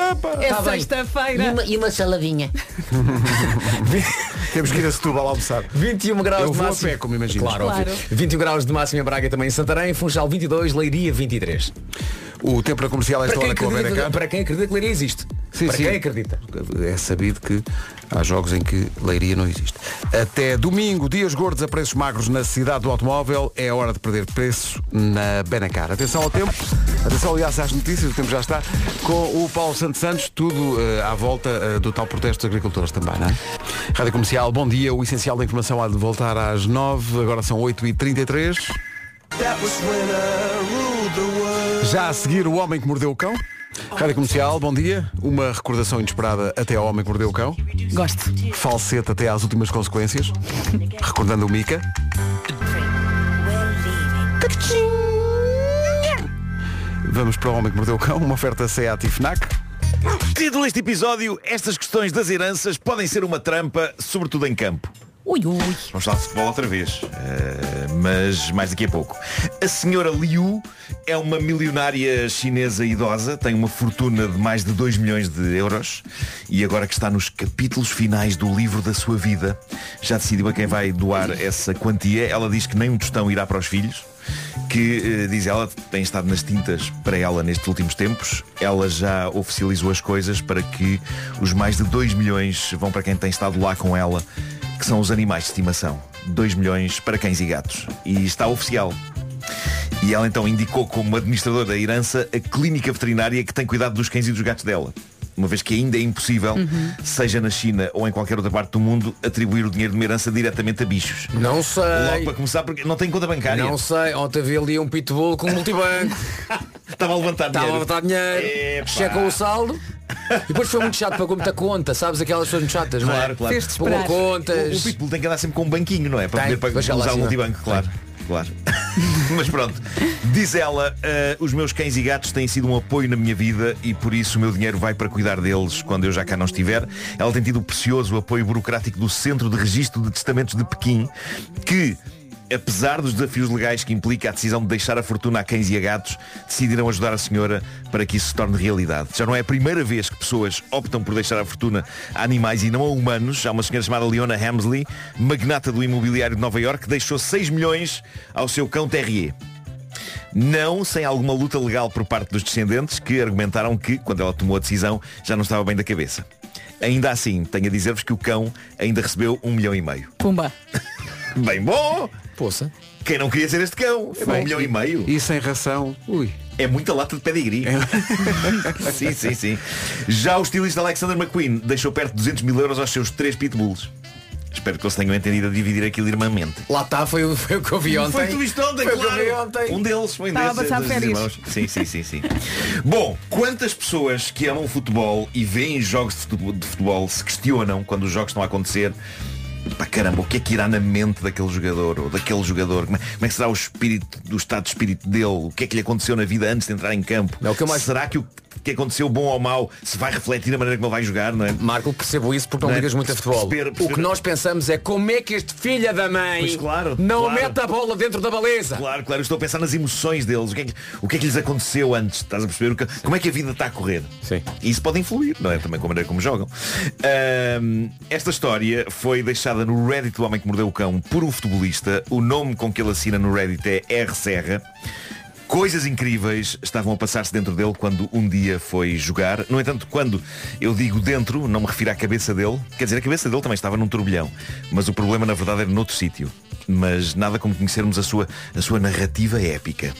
É Tá sexta-feira. E uma saladinha. Temos que ir a Setúbal almoçar. 21 graus Eu de vou a máxima. pé, como imaginas. Claro. Claro. 21 graus de máxima em Braga também em Santarém, Funchal 22, Leiria 23. O tempo na comercial a esta Para hora com a para quem acredita que Leiria existe. Sim, para sim. quem acredita. É sabido que há jogos em que leiria não existe. Até domingo, dias gordos a preços magros na cidade do automóvel. É hora de perder preço na Benacar. Atenção ao tempo. Atenção, aliás, às notícias. O tempo já está. Com o Paulo Santos Santos, tudo eh, à volta eh, do tal protesto dos agricultores também, não é? Rádio Comercial, bom dia. O essencial da informação há de voltar às 9. Agora são 8h33. Já a seguir, o homem que mordeu o cão. Rádio Comercial, bom dia. Uma recordação inesperada até ao homem que mordeu o cão. Gosto. Falsete até às últimas consequências. Recordando o Mica. Vamos para o homem que mordeu o cão. Uma oferta SEAT e FNAC. Título deste episódio, estas questões das heranças podem ser uma trampa, sobretudo em campo. Ui, ui. Vamos falar de futebol outra vez, eh, mas mais daqui a pouco. A senhora Liu é uma milionária chinesa idosa, tem uma fortuna de mais de 2 milhões de euros e agora que está nos capítulos finais do livro da sua vida, já decidiu a quem vai doar essa quantia. Ela diz que nem um tostão irá para os filhos, que, eh, diz ela, tem estado nas tintas para ela nestes últimos tempos. Ela já oficializou as coisas para que os mais de 2 milhões vão para quem tem estado lá com ela que são os animais de estimação. 2 milhões para cães e gatos. E está oficial. E ela então indicou como administradora da herança a clínica veterinária que tem cuidado dos cães e dos gatos dela. uma vez que ainda é impossível, Uhum. seja na China ou em qualquer outra parte do mundo, atribuir o dinheiro de uma herança diretamente a bichos. Não sei. Logo para começar, porque não tem conta bancária. Não sei, ontem vi ali um pitbull com um multibanco. Estava a levantar Estava a dinheiro. levantar dinheiro. Epá. Checou o saldo. E depois foi muito chato, pagou muita conta. Sabes aquelas pessoas muito chatas, não é? Claro, claro. Pagou. O, o Pitbull tem que andar sempre com um banquinho, não é? Para Tem, poder para vai chegar lá usar o multibanco, claro. Claro. Mas pronto. Diz ela, "Ah, os meus cães e gatos têm sido um apoio na minha vida e por isso o meu dinheiro vai para cuidar deles quando eu já cá não estiver. Ela tem tido o precioso apoio burocrático do Centro de Registro de Testamentos de Pequim, que apesar dos desafios legais que implica a decisão de deixar a fortuna a cães e a gatos, decidiram ajudar a senhora para que isso se torne realidade. Já não é a primeira vez que pessoas optam por deixar a fortuna a animais e não a humanos. Há uma senhora chamada Leona Hamsley, magnata do imobiliário de Nova York, que deixou 6 milhões ao seu cão Terrier. Não sem alguma luta legal por parte dos descendentes que argumentaram que, quando ela tomou a decisão, já não estava bem da cabeça. Ainda assim, tenho a dizer-vos que o cão ainda recebeu um milhão e meio. Pumba. Bem bom! Poça. Quem não queria ser este cão? É um milhão e meio. E sem ração, ui. É muita lata de pedigree. sim, sim, sim. Já o estilista Alexander McQueen deixou perto de 200 mil euros aos seus três pitbulls. Espero que eles tenham entendido a dividir aquilo irmãmente. Lá está, foi, o- foi o que eu vi ontem. Foi tu viste ontem, Foi claro. ontem. Um deles, foi um Estava a desses, passar desses irmãos. Sim, sim, sim, sim. Bom, quantas pessoas que amam futebol e veem jogos de futebol, de futebol se questionam quando os jogos estão a acontecer? Pá, caramba, o que é que irá na mente daquele jogador ou daquele jogador? Como é, como é que será o espírito, do estado de espírito dele? O que é que lhe aconteceu na vida antes de entrar em campo? É o que eu mais- Será que o que aconteceu bom ou mau se vai refletir na maneira como ele vai jogar, não é? Marco, percebo isso porque não Não é? ligas muito a futebol. Perceber- O perceber- que nós pensamos é como é que este filho da mãe Pois claro, não claro. mete a bola dentro da baliza. Claro, claro, estou a pensar nas emoções deles, o que é que, o que, é que lhes aconteceu antes, estás a perceber? O que- como é que a vida está a correr? Sim. E isso pode influir, não é? Também com a maneira como jogam. Ahm, esta história foi deixada no Reddit do Homem que Mordeu o Cão por um futebolista. O nome com que ele assina no Reddit é R Serra. Coisas incríveis estavam a passar-se dentro dele quando um dia foi jogar. No entanto, quando eu digo dentro, não me refiro à cabeça dele. Quer dizer, a cabeça dele também estava num turbilhão. Mas o problema, na verdade, era noutro sítio. Mas nada como conhecermos a sua, a sua narrativa épica.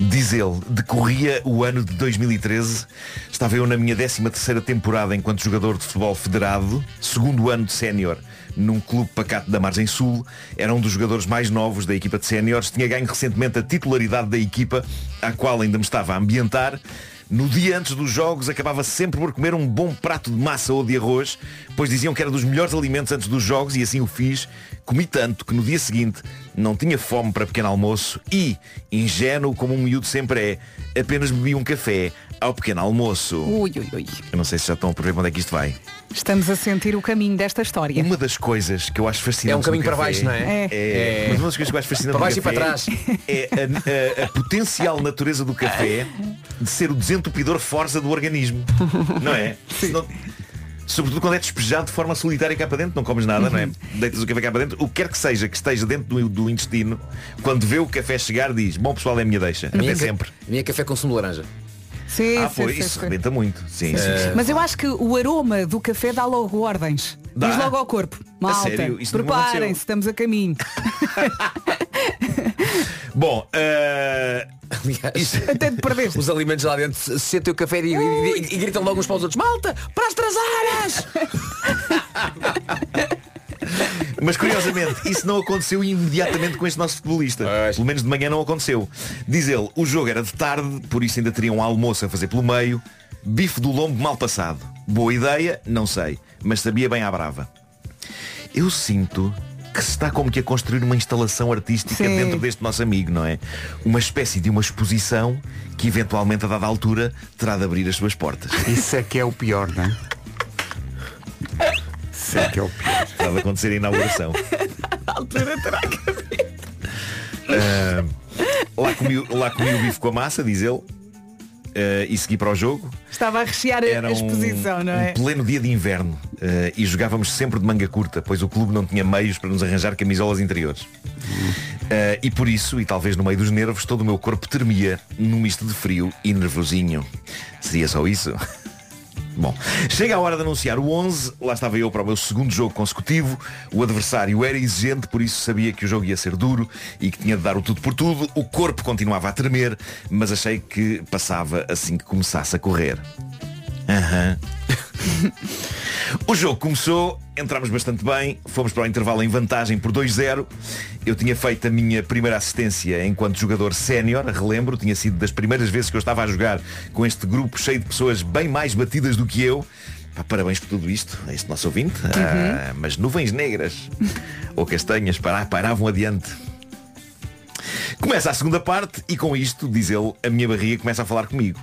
Diz ele, decorria o ano de 2013, estava eu na minha 13 terceira temporada enquanto jogador de futebol federado, segundo ano de sénior num clube pacato da Margem Sul, era um dos jogadores mais novos da equipa de séniores, tinha ganho recentemente a titularidade da equipa, à qual ainda me estava a ambientar. No dia antes dos jogos acabava sempre por comer um bom prato de massa ou de arroz, pois diziam que era dos melhores alimentos antes dos jogos e assim o fiz. Comi tanto que no dia seguinte não tinha fome para pequeno almoço e, ingênuo como um miúdo sempre é, apenas bebi um café ao pequeno almoço. Ui, ui, ui. Eu não sei se já estão a prever para onde é que isto vai. Estamos a sentir o caminho desta história. Uma das coisas que eu acho fascinante É um caminho para baixo, não é? É, É. Mas uma das coisas que eu acho fascinante Para baixo e para café é a, a- a potencial natureza do café de ser o desentupidor forza do organismo. Não é? Senão- Sobretudo quando é despejado de forma solitária cá para dentro, não comes nada, não é? Deitas o café cá para dentro, o que quer que seja que esteja dentro do, do intestino, quando vê o café chegar diz, bom pessoal é a minha deixa, A minha até ca- sempre. A minha café com sumo de laranja. Sim, Ah, sim, pois, sim, isso sim. rebenta muito. Sim, sim, sim. Mas eu acho que o aroma do café dá logo ordens. Dá? Diz logo ao corpo. Malta, preparem-se, estamos a caminho. Bom, eh, Aliás, Até te perdeste. os alimentos lá dentro se- sentem o café e, e- e- gritam logo uns para os outros, malta, para as traseiras! Mas curiosamente, isso não aconteceu imediatamente com este nosso futebolista. Pois. Pelo menos de manhã não aconteceu. Diz ele, o jogo era de tarde, por isso ainda teria um almoço a fazer pelo meio. Bife do lombo mal passado. Boa ideia? Não sei. Mas sabia bem à brava. Eu sinto que se está como que a construir uma instalação artística Sim. dentro deste nosso amigo, não é? Uma espécie de uma exposição que eventualmente a dada altura terá de abrir as suas portas. Isso é que é o pior, não é? Isso é que é o pior. Está de acontecer a inauguração. Ah, lá, comi, lá comi o bife com a massa, diz ele. ah, e segui para o jogo. Estava a rechear a- Era a exposição, um, não é? um pleno dia de inverno ah, e jogávamos sempre de manga curta, pois o clube não tinha meios para nos arranjar camisolas interiores. Ah, e por isso, e talvez no meio dos nervos, todo o meu corpo tremia num misto de frio e nervosinho. Seria só isso? Bom, chega a hora de anunciar o 11, lá estava eu para o meu segundo jogo consecutivo, o adversário era exigente, por isso sabia que o jogo ia ser duro e que tinha de dar o tudo por tudo, o corpo continuava a tremer, mas achei que passava assim que começasse a correr. Aham, O jogo começou, entramos bastante bem, fomos para o intervalo em vantagem por 2-0. Eu tinha feito a minha primeira assistência enquanto jogador sénior, relembro, tinha sido das primeiras vezes que eu estava a jogar com este grupo cheio de pessoas bem mais batidas do que eu. Pá, parabéns por tudo isto, a este nosso ouvinte. Ah, mas nuvens negras ou castanhas para- paravam adiante. Começa a segunda parte e com isto, diz ele, a minha barriga começa a falar comigo.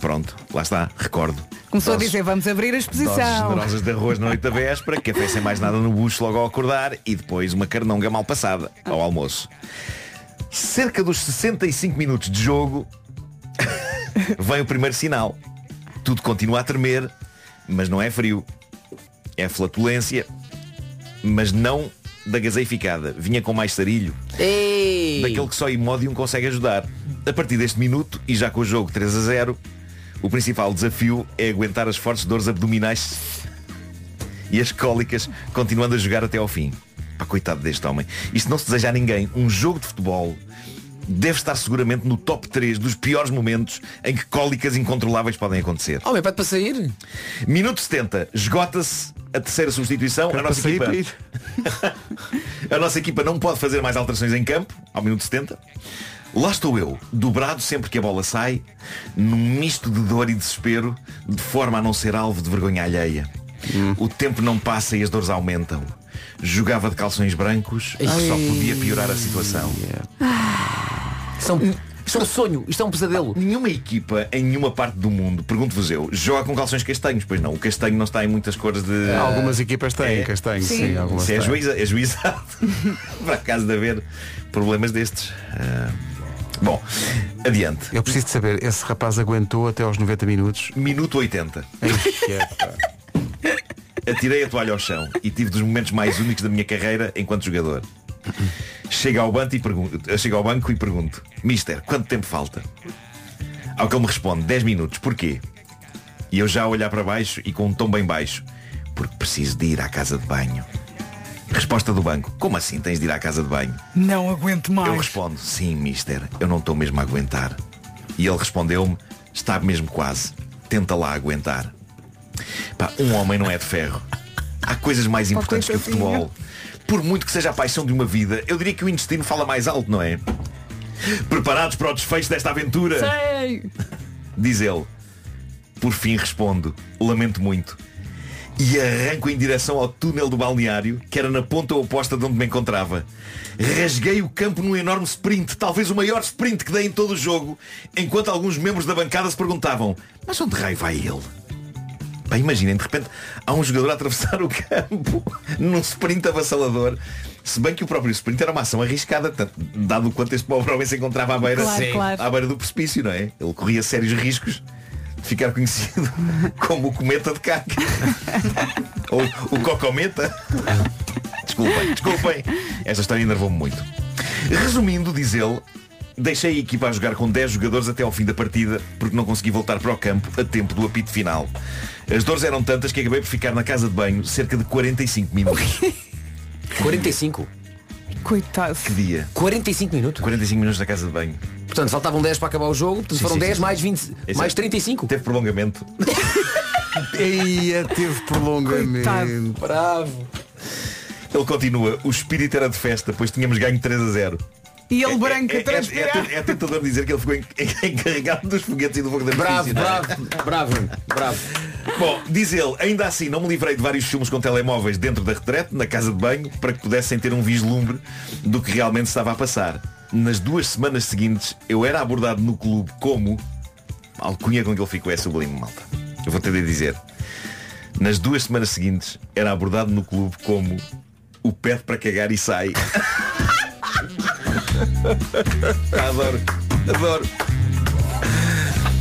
Pronto, lá está, recordo. Começou a Doses- dizer, vamos abrir a exposição. generosas de arroz na noite da véspera, café sem mais nada no bucho logo ao acordar e depois uma carnonga mal passada ao almoço. Cerca dos 65 minutos de jogo vem o primeiro sinal. Tudo continua a tremer, mas não é frio. É flatulência, mas não da gaseificada. Vinha com mais sarilho. Daquele que só Imodium consegue ajudar. A partir deste minuto, e já com o jogo 3 a 0, o principal desafio é aguentar as fortes dores abdominais e as cólicas, continuando a jogar até ao fim. Pá, coitado deste homem. Isto não se deseja a ninguém. Um jogo de futebol deve estar seguramente no top 3 dos piores momentos em que cólicas incontroláveis podem acontecer. Homem, pede para sair. Minuto 70, esgota-se a terceira substituição. A nossa, equipa, a nossa equipa não pode fazer mais alterações em campo, ao minuto 70. Lá estou eu, dobrado sempre que a bola sai, num misto de dor e desespero, de forma a não ser alvo de vergonha alheia. O tempo não passa e as dores aumentam. Jogava de calções brancos, que só podia piorar a situação. Isto é um, isto é um sonho, isto é um pesadelo. Nenhuma equipa em nenhuma parte do mundo, pergunto-vos eu, joga com calções castanhos, pois não. O castanho não está em muitas cores de. Algumas equipas têm É. castanho, sim, Sim. algumas Isso é, têm. juíza, é juizado para caso de haver problemas destes. Ah, bom, adiante. Eu preciso de saber, esse rapaz aguentou até aos 90 minutos. Minuto 80. Ixi, é. Atirei a toalha ao chão e tive dos momentos mais únicos da minha carreira enquanto jogador. Chego ao banco e pergunto, chego ao banco e pergunto, Mister, quanto tempo falta? Ao que ele me responde, 10 minutos, porquê? E eu já a olhar para baixo e com um tom bem baixo, porque preciso de ir à casa de banho. Resposta do banco, como assim tens de ir à casa de banho? Não aguento mais. Eu respondo, sim, mister, eu não estou mesmo a aguentar. E ele respondeu-me, está mesmo quase. Tenta lá aguentar. Pá, um homem não é de ferro. Há coisas mais importantes que o futebol. Por muito que seja a paixão de uma vida, eu diria que o intestino fala mais alto, não é? Preparados para o desfecho desta aventura? Sei. Diz ele. Por fim respondo, lamento muito. E arranco em direção ao túnel do balneário, que era na ponta oposta de onde me encontrava. Rasguei o campo num enorme sprint, talvez o maior sprint que dei em todo o jogo, enquanto alguns membros da bancada se perguntavam, mas onde raio vai ele? Pá, imaginem, de repente há um jogador a atravessar o campo num sprint avassalador. Se bem que o próprio sprint era uma ação arriscada, tanto- dado o quanto este pobre homem se encontrava à beira, Claro, Sim. claro. à beira do precipício, não é? Ele corria sérios riscos ficar conhecido como o cometa de caca. Ou o cocometa. Desculpem, desculpem. Esta história enervou-me muito. Resumindo, diz ele, deixei a equipa a jogar com 10 jogadores até ao fim da partida porque não consegui voltar para o campo a tempo do apito final. As dores eram tantas que acabei por ficar na casa de banho cerca de 45 minutos. 45. Coitado. Que dia? 45 minutos. 45 minutos na casa de banho. Portanto, faltavam 10 para acabar o jogo, portanto, Sim, foram sim, 10 sim, mais sim. 20, Esse mais é- 35. Teve prolongamento. Eia, teve prolongamento. Bravo. Ele continua, o espírito era de festa, pois tínhamos ganho 3 a 0. E ele branco é, a é, transpirar. é, é tentador dizer que ele ficou en- encarregado dos foguetes e do fogo da Bravo, bravo, bravo, bravo. Bom, diz ele, ainda assim não me livrei de vários filmes com telemóveis dentro da retrete, na casa de banho, para que pudessem ter um vislumbre do que realmente estava a passar. Nas duas semanas seguintes, eu era abordado no clube como... A alcunha com que ele ficou é sublime, malta. Eu vou ter de dizer. Nas duas semanas seguintes, era abordado no clube como o pede para cagar e sai. adoro, adoro.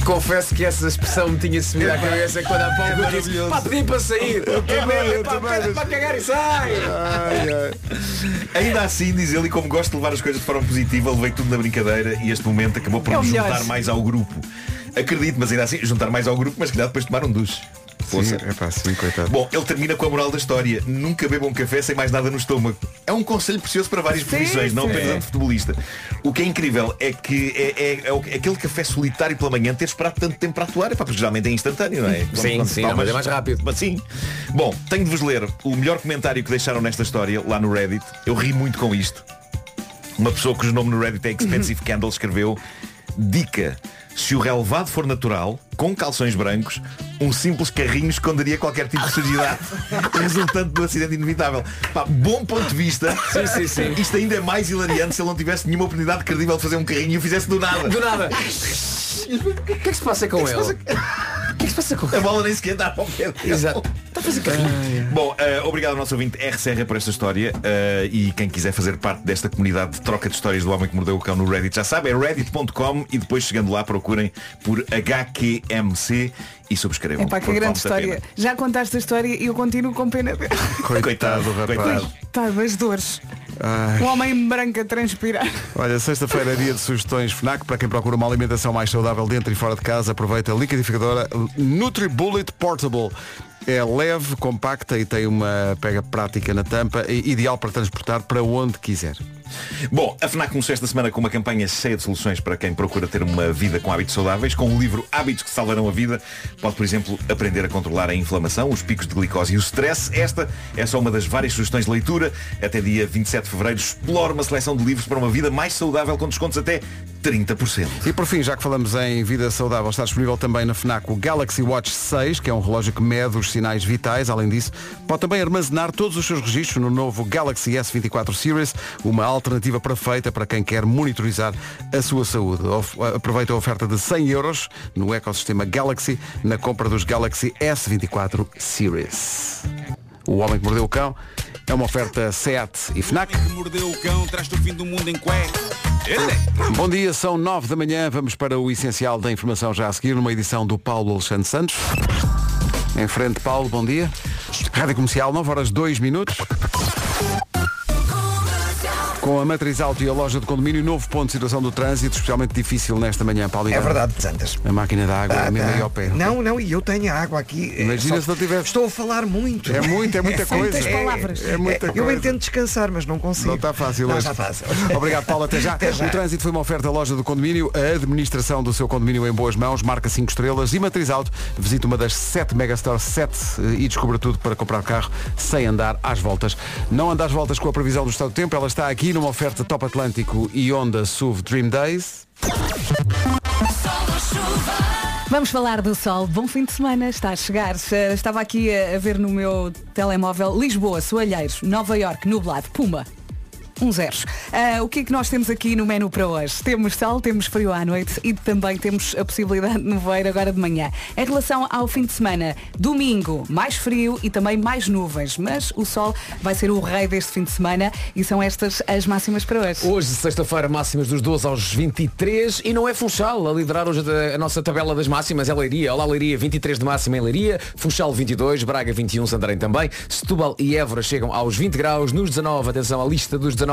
Confesso que essa expressão me tinha subido à cabeça quando há pouco eu disse, pá, pedi para sair. Eu também, eu também, mas- para cagar e sai. Ai, ai. Ainda assim, diz ele, e como gosto de levar as coisas de forma positiva, levei tudo na brincadeira e este momento acabou por É me juntar mais ao grupo. Acredito, mas ainda assim, juntar mais ao grupo, mas que depois tomar um duche. Força. é pá, sim, coitado. Bom, ele termina com a moral da história. Nunca bebam café sem mais nada no estômago. É um conselho precioso para várias Sim, profissões, não sim. apenas a de futebolista. O que é incrível é que é, é- é aquele café solitário pela manhã ter esperado tanto tempo para atuar. Epá, porque geralmente é instantâneo, não é? Sim, sim, tomas- mas é mais rápido. Mas sim. Bom, tenho de vos ler o melhor comentário que deixaram nesta história lá no Reddit. Eu ri muito com isto. Uma pessoa cujo nome no Reddit é Expensive Candle escreveu Dica, se o relevado for natural, com calções brancos, um simples carrinho esconderia qualquer tipo de sujidade resultante do acidente inevitável. Pá, bom ponto de vista. Sim, sim, sim. Isto ainda é mais hilariante se ele não tivesse nenhuma oportunidade credível de fazer um carrinho e o fizesse do nada. Do nada. O que é que se passa com ele? O que é que se passa com A bola nem sequer dá ao pé dele. Exato. Está a fazer carrinho. Bom, eh, obrigado ao nosso ouvinte R. Serra por esta história eh, e quem quiser fazer parte desta comunidade de troca de histórias do Homem que Mordeu o Cão no Reddit já sabe, é reddit.com e depois chegando lá procurem por HQMC e subscrevam. É pá, que grande história. Já contaste a história e eu continuo com pena. Coitado, coitado. Tá, das dores. Ai. Um homem branco a transpirar. Olha, sexta-feira é dia de sugestões FNAC para quem procura uma alimentação mais saudável dentro e fora de casa. Aproveita a liquidificadora NutriBullet Portable. É leve, compacta e tem uma pega prática na tampa, e ideal para transportar para onde quiser. Bom, a FNAC começou esta semana com uma campanha cheia de soluções para quem procura ter uma vida com hábitos saudáveis. Com o livro Hábitos que Salvarão a Vida, pode, por exemplo, aprender a controlar a inflamação, os picos de glicose e o stress. Esta é só uma das várias sugestões de leitura. Até dia 27 de fevereiro, explore uma seleção de livros para uma vida mais saudável com descontos até 30%. E por fim, já que falamos em vida saudável, está disponível também na FNAC o Galaxy Watch 6, que é um relógio que mede os sinais vitais. Além disso, pode também armazenar todos os seus registros no novo Galaxy S24 Series, uma alternativa perfeita para quem quer monitorizar a sua saúde. Aproveita a oferta de 100 euros no ecossistema Galaxy na compra dos Galaxy S24 Series. O Homem que Mordeu o Cão é uma oferta SEAT e FNAC. Mordeu o cão, traz-te o fim do mundo em cueca. Bom dia, são nove da manhã. Vamos para o essencial da informação já a seguir, numa edição do Paulo Alexandre Santos. Em frente, Paulo, bom dia. Rádio Comercial, 9 horas 2 minutos. Com a Matriz Auto e a loja de condomínio, novo ponto de situação do trânsito, especialmente difícil nesta manhã, Paulo. É verdade, Santas. A máquina da água é Ah, mesmo tá. aí ao pé. Não, não, e eu tenho água aqui. É Imagina só- se não tivesse. Estou a falar muito. É muito, é muita coisa. muitas palavras. É, é muita É, coisa. Eu entendo descansar, mas não consigo. Não está fácil Não hoje. está fácil. Obrigado, Paulo. Até já. Até já. O trânsito foi uma oferta à loja do condomínio, a administração do seu condomínio em boas mãos, marca 5 estrelas e matriz alto. Visite uma das 7 Megastore 7 eh, e descubra tudo para comprar carro sem andar às voltas. Não anda às voltas com a previsão do estado do tempo, ela está aqui numa oferta Top Atlântico e Honda SUV Dream Days. Vamos falar do sol. Bom fim de semana, está a chegar. Eh, Estava aqui a, a ver no meu telemóvel Lisboa, Soalheiros, Nova York, nublado, Puma. Um zeros. Ah, o que é que nós temos aqui no menu para hoje? Temos sol, temos frio à noite e também temos a possibilidade de nevoeiro agora de manhã. Em relação ao fim de semana, domingo, mais frio e também mais nuvens, mas o sol vai ser o rei deste fim de semana e são estas as máximas para hoje. Hoje, sexta-feira, máximas dos 12 aos 23 e não é Funchal a liderar hoje a, a nossa tabela das máximas, é Leiria. Olá Leiria, 23 de máxima em Leiria, Funchal 22, Braga 21, Santarém também, Setúbal e Évora chegam aos 20 graus, nos 19, atenção à lista dos 19,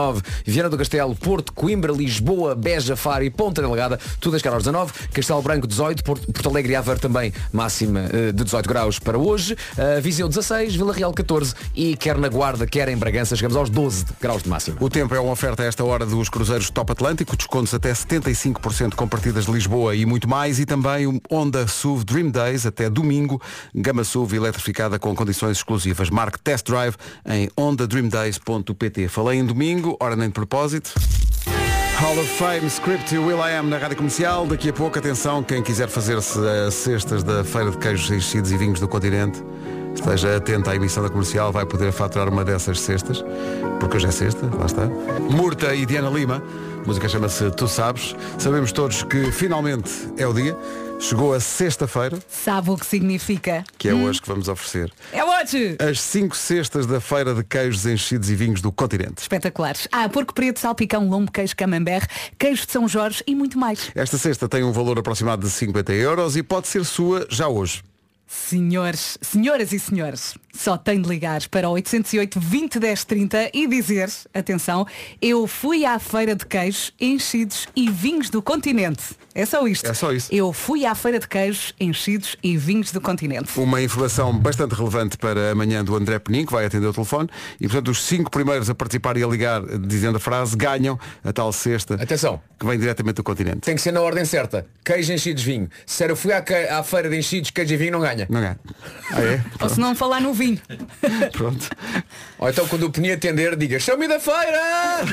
Viana do Castelo, Porto, Coimbra, Lisboa, Beja, Faro e Ponta Delgada, tudo a chegar aos 19, Castelo Branco 18, Porto, Alegre e Aveiro também máxima eh, de 18 graus para hoje, uh, Viseu 16, Vila Real 14 e quer na Guarda, quer em Bragança, chegamos aos 12 graus de máxima. O tempo é uma oferta a esta hora dos cruzeiros Top Atlântico, descontos até 75% com partidas de Lisboa e muito mais, e também o Honda SUV Dream Days até domingo, gama SUV eletrificada com condições exclusivas. Marque Test Drive em ondadreamdays.pt. Falei em domingo, hora nem de propósito. Hall of Fame, Script e Will I Am na Rádio Comercial. Daqui a pouco, atenção, quem quiser fazer-se as cestas da Feira de Queijos Enchidos e Vinhos do Continente, esteja atento à emissão da comercial, vai poder faturar uma dessas cestas, porque hoje é sexta, lá está. Murta e Diana Lima, a música chama-se Tu Sabes. Sabemos todos que finalmente é o dia. Chegou a sexta-feira, Sabe o que significa? que é hoje que vamos oferecer. É hoje! As cinco cestas da Feira de Queijos Enchidos e Vinhos do Continente. Espetaculares. Ah, porco preto, salpicão, lombo, queijo camembert, queijo de São Jorge e muito mais. Esta cesta tem um valor aproximado de 50 euros e pode ser sua já hoje. Senhores, senhoras e senhores, só tem de ligar para o 808 20 10 30 e dizer, atenção, eu fui à feira de queijos, enchidos e vinhos do continente. É só isto. É só isso. Eu fui à feira de queijos, enchidos e vinhos do continente. Uma informação bastante relevante para amanhã do André Penin, que vai atender o telefone. E, portanto, os cinco primeiros a participar e a ligar dizendo a frase ganham a tal cesta Atenção. que vem diretamente do continente. Tem que ser na ordem certa. Queijo, enchidos, vinho. Se eu fui à, que- à feira de enchidos, queijo e vinho, não ganha. Não ganha. Ah, é? Ou se não falar no vinho. Pronto. Ou então quando o Penin atender, diga, show-me da feira!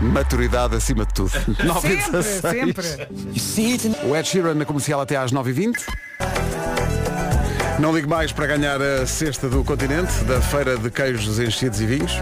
Maturidade acima de tudo. 9 e Sempre, 16. sempre. O Ed Sheeran na comercial até às 9h20. Não ligue mais para ganhar a cesta do continente, da feira de queijos enchidos e vinhos.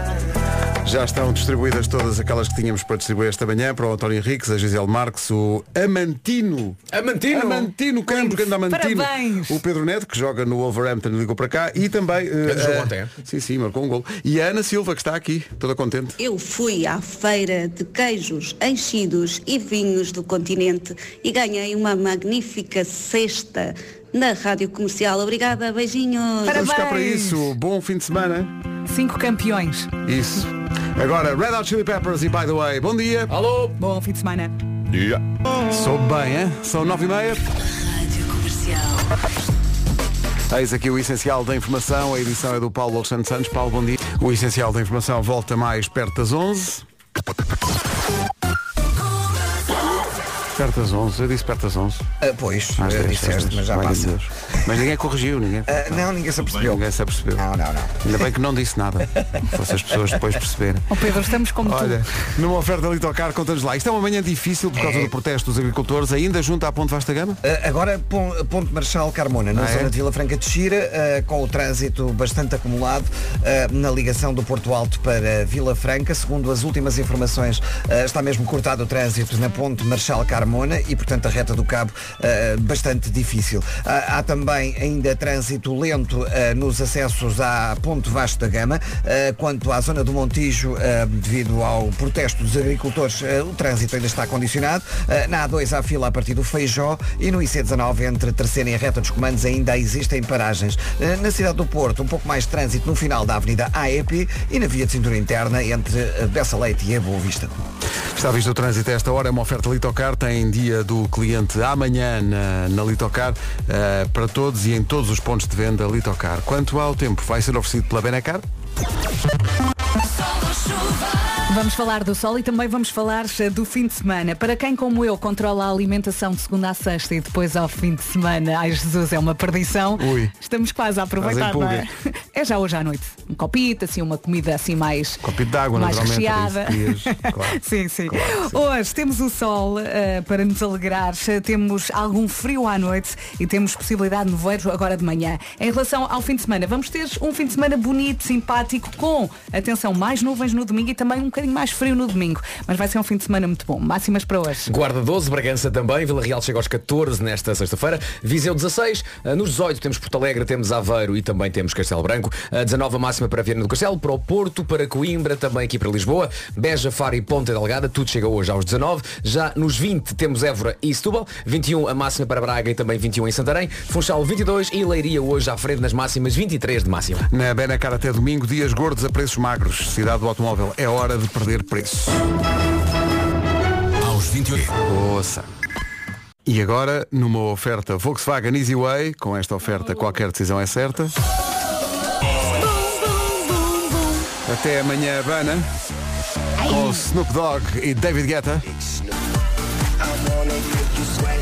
Já estão distribuídas todas aquelas que tínhamos para distribuir esta manhã, para o António Henriques, a Gisele Marques, o Amantino. Amantino! Amantino, Campos, grande Amantino. Parabéns. O Pedro Neto, que joga no Wolverhampton, ligou para cá. E também... eh, jogou eh, ontem, é? Sim, sim, marcou um gol. E a Ana Silva, que está aqui, toda contente. Eu fui à feira de queijos, enchidos e vinhos do continente e ganhei uma magnífica cesta na Rádio Comercial. Obrigada, beijinhos. Parabéns. Vamos cá para isso. Bom fim de semana. Cinco campeões. Isso. Agora, Red Hot Chili Peppers e By The Way. Bom dia. Alô? Bom fim de semana. Sou bem, hein? São nove e meia. Rádio Comercial. Eis aqui o essencial da informação. A edição é do Paulo Alexandre Santos. Paulo, bom dia. O essencial da informação volta mais perto das 11. Perto das 11. Eu disse perto das 11. Ah, pois, Às eh, 10, disseste, às 10. mas já passa. dizer. Mas ninguém corrigiu, ninguém. Ah, não, ninguém se apercebeu. Ninguém se apercebeu. Não, não, não. Ainda bem que não disse nada. Fosse as pessoas depois perceberem. Ó Pedro, estamos como Olha, numa oferta Litocar, conta-nos lá. Isto é uma manhã difícil por causa É. do protesto dos agricultores, ainda junto à Ponte Vasta Gama? Uh, Agora Pon- Ponte Marechal Carmona, na Ah, é? zona de Vila Franca de Xira, uh, com o trânsito bastante acumulado uh, na ligação do Porto Alto para Vila Franca. Segundo as últimas informações, uh, está mesmo cortado o trânsito na Ponte Marechal Carmona e, portanto, a reta do Cabo uh, bastante difícil. Uh, há também ainda trânsito lento uh, nos acessos à Ponte Vasco da Gama. Uh, quanto à zona do Montijo, devido ao protesto dos agricultores, o trânsito ainda está condicionado. Na A2 há fila a partir do Feijó e no IC19 entre terceira e a reta dos comandos ainda existem paragens. Na cidade do Porto, um pouco mais de trânsito no final da Avenida AEP e na via de cintura interna entre Bessa Leite e a Boa Vista. Está visto o trânsito a esta hora, é uma oferta Litocar, tem dia do cliente amanhã na, na Litocar, eh, para todos e em todos os pontos de venda Litocar. Quanto ao tempo, vai ser oferecido pela Benacar? Vamos falar do sol e também vamos falar eh, do fim de semana. Para quem, como eu, controla a alimentação de segunda a sexta e depois ao fim de semana, ai Jesus, é uma perdição, Ui. estamos quase a aproveitar, não é? É já hoje à noite. Um copito, assim, uma comida assim mais. Copito de água, mais recheada. Claro. sim, sim. Claro sim. Hoje temos o sol eh, para nos alegrar, eh, temos algum frio à noite e temos possibilidade de nevoeiro agora de manhã. Em relação ao fim de semana, vamos ter um fim de semana bonito, simpático, com, atenção, mais nuvens no domingo e também um bocadinho mais frio no domingo. Mas vai ser um fim de semana muito bom. Máximas para hoje. Guarda 12, Bragança também, Vila Real chega aos 14 nesta sexta-feira, Viseu 16, ah, nos 18 temos Porto Alegre, temos Aveiro e também temos Castelo Branco, a 19 a máxima para Viana do Castelo, para o Porto, para Coimbra, também aqui para Lisboa, Beja, Faro e Ponta Delgada, tudo chega hoje aos 19, já nos 20 temos Évora e Setúbal, 21 a máxima para Braga e também 21 em Santarém, Funchal 22 e Leiria hoje à frente nas máximas 23 de máxima. Na Benacar até domingo, dias gordos a preços magros. Cidade do automóvel, é hora de perder preço. Aos 28. Ouça. E agora, numa oferta Volkswagen Easy Way, com esta oferta qualquer decisão é certa. Até amanhã, Bana, com Snoop Dogg e David Guetta.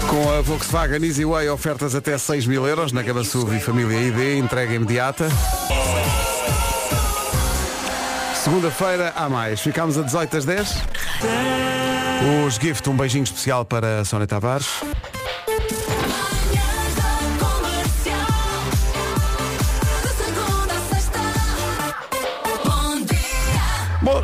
Com a Volkswagen Easy Way, ofertas até 6 mil euros na gama SUV e família ID, entrega imediata. Segunda-feira há mais. Ficámos a 18 às 10. Os Gift, um beijinho especial para a Sónia Tavares.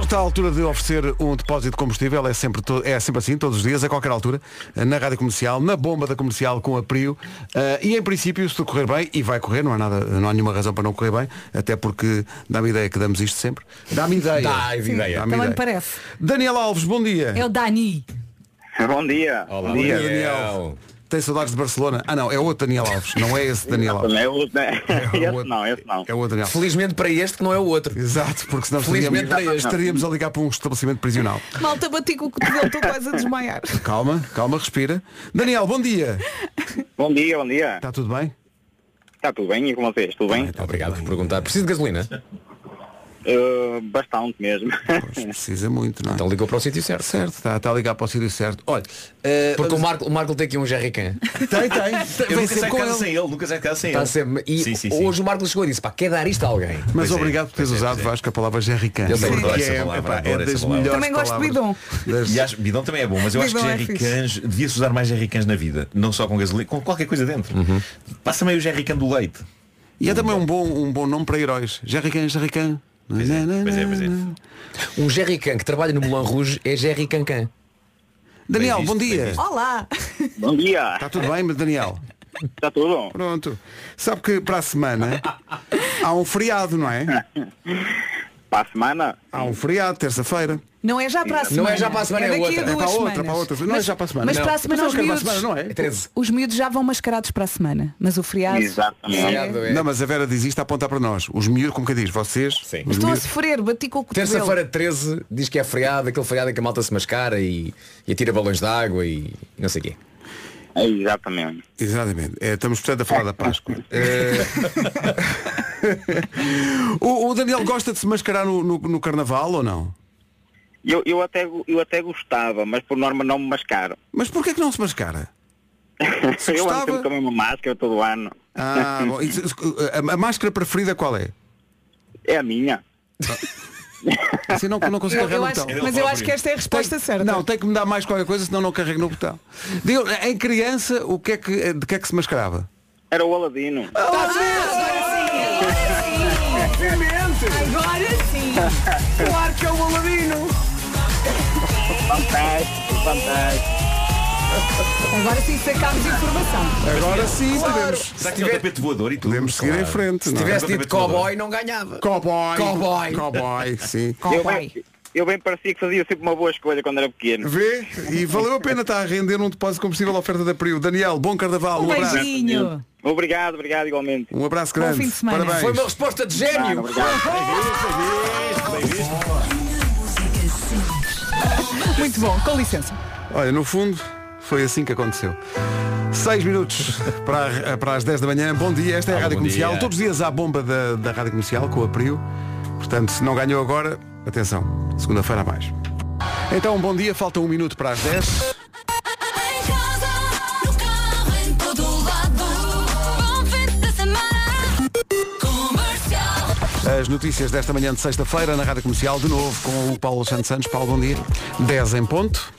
Está à altura de oferecer um depósito de combustível, é sempre, to- é sempre assim, todos os dias, a qualquer altura, na rádio comercial, na bomba da comercial com a Prio. eh, e em princípio, se tu correr bem, e vai correr, não há, nada, não há nenhuma razão para não correr bem, até porque dá-me ideia que damos isto sempre. Dá-me ideia. Dá-me ideia. Dá-me Também ideia. me parece. Daniel Alves, bom dia. É o Dani. Bom dia. Olá, Bom dia, Daniel. Tem saudades de Barcelona? Ah não, é outro Daniel Alves, não é esse Daniel Alves. É outro, né? Esse não, esse não. É o outro Daniel. Felizmente para este que não é o outro. Exato, porque senão Felizmente estaríamos, para este. estaríamos a ligar para um estabelecimento prisional. Malta, bati com o cotovelo, estou quase a desmaiar. Calma, calma, respira. Daniel, bom dia. Bom dia, bom dia. Está tudo bem? Está tudo bem e com vocês? Tudo bem? Obrigado por perguntar. Preciso de gasolina? Uh, bastante mesmo. Precisa muito, não é? Então ligou para o sítio certo. Certo, está, está a ligar para o sítio certo. Olha, eh, Porque o Marco, o Marco tem aqui um jerrycan. Tem, tem. Eu nunca saio de casa sem ele, nunca saio de casa sem Está ele. sempre. E Sim, sim, sim. hoje o Marco chegou e disse, pá, quer dar isto a alguém? Mas Pois é, obrigado por teres pois é, usado, pois é. Vasco, a palavra jerrycan. Eu adoro essa é, palavra, epá, é adoro essa das palavra. melhores Também gosto de bidon. Das- E acho, bidão também é bom, mas eu acho que Bidon é jerrycans, devia-se usar mais jerrycans na vida. Não só com gasolina, com qualquer coisa dentro. Passa meio o jerrycan do leite. E é também um bom, um bom nome para heróis. Jerrycan, jerrycan. Pois é, pois é, pois é. Um jerrycan que trabalha no Moulin Rouge é jerrycancan. Daniel, Bem bom dia. Olá! Bom dia. Está tudo bem, Daniel? Está tudo? Pronto. Sabe que para a semana há um feriado, não é? Para a semana? Há um feriado, terça-feira. Não é já para a Não semana. é já para a semana, é daqui outra. É para a outra, semanas. para a outra. Não é Mas- já para a semana. Mas Não. para a semana Mas os não é para a miúdos, semana, não é? É 13. os miúdos já vão mascarados para a semana. Mas o feriado. Exatamente. É- Não, mas a Vera diz isto a apontar para nós. Os miúdos, como que diz? Vocês? Sim. Os Estou a miúdos- sofrer, bati com o cotovelo. Terça-feira 13 diz que é feriado, aquele feriado em que a malta se mascara e, e atira balões de água e não sei o quê. Exatamente. Exatamente. É, estamos portanto a falar da Páscoa. É... o, o Daniel gosta de se mascarar no, no- no carnaval ou não? Eu, eu, até, eu até gostava, mas por norma não me mascaro. Mas porquê que não se mascara? Se eu ando gostava- sempre com a mesma máscara todo ano. Ah, bom, a, a máscara preferida qual é? É a minha. Assim não, não consigo carregar eu no acho, botão. mas eu acho que esta é a resposta certa. Não, tem que me dar mais qualquer coisa, senão não carrego no botão. Digo, em criança, o que é que, de que é que se mascarava? Era o Aladino. Agora sim! Claro que é o Aladino! Fantástico, fantástico. Agora sim sacámos informação. Agora sim podemos, Será que tinha o tapete voador e tudo? podemos seguir em frente. Se não é? tivesse dito cowboy não ganhava. Cowboy. Cowboy. Cowboy, sim. Eu bem, eu bem parecia que fazia sempre uma boa escolha quando era pequeno. Vê? E valeu a pena estar a render um depósito de combustível à oferta da Prio. Daniel, bom carnaval. Um, Um abraço. beijinho! Obrigado, obrigado igualmente. Um abraço Bom grande. fim de semana. Parabéns. Foi uma resposta de gênio. Muito bom, com licença. Olha, no fundo, foi assim que aconteceu. Seis minutos para, a- para as 10 da manhã. Bom dia, esta é a Olá, Rádio Comercial. dia. Todos os dias há a bomba da, da Rádio Comercial com a Prio. Portanto, se não ganhou agora, atenção, segunda-feira a mais. Então, bom dia, falta um minuto para as 10. Em casa, no carro, em todo lado. Bom fim de semana. Comercial. As notícias desta manhã de sexta-feira na Rádio Comercial, de novo com o Paulo Santos Santos. Paulo, bom dia. 10 em ponto.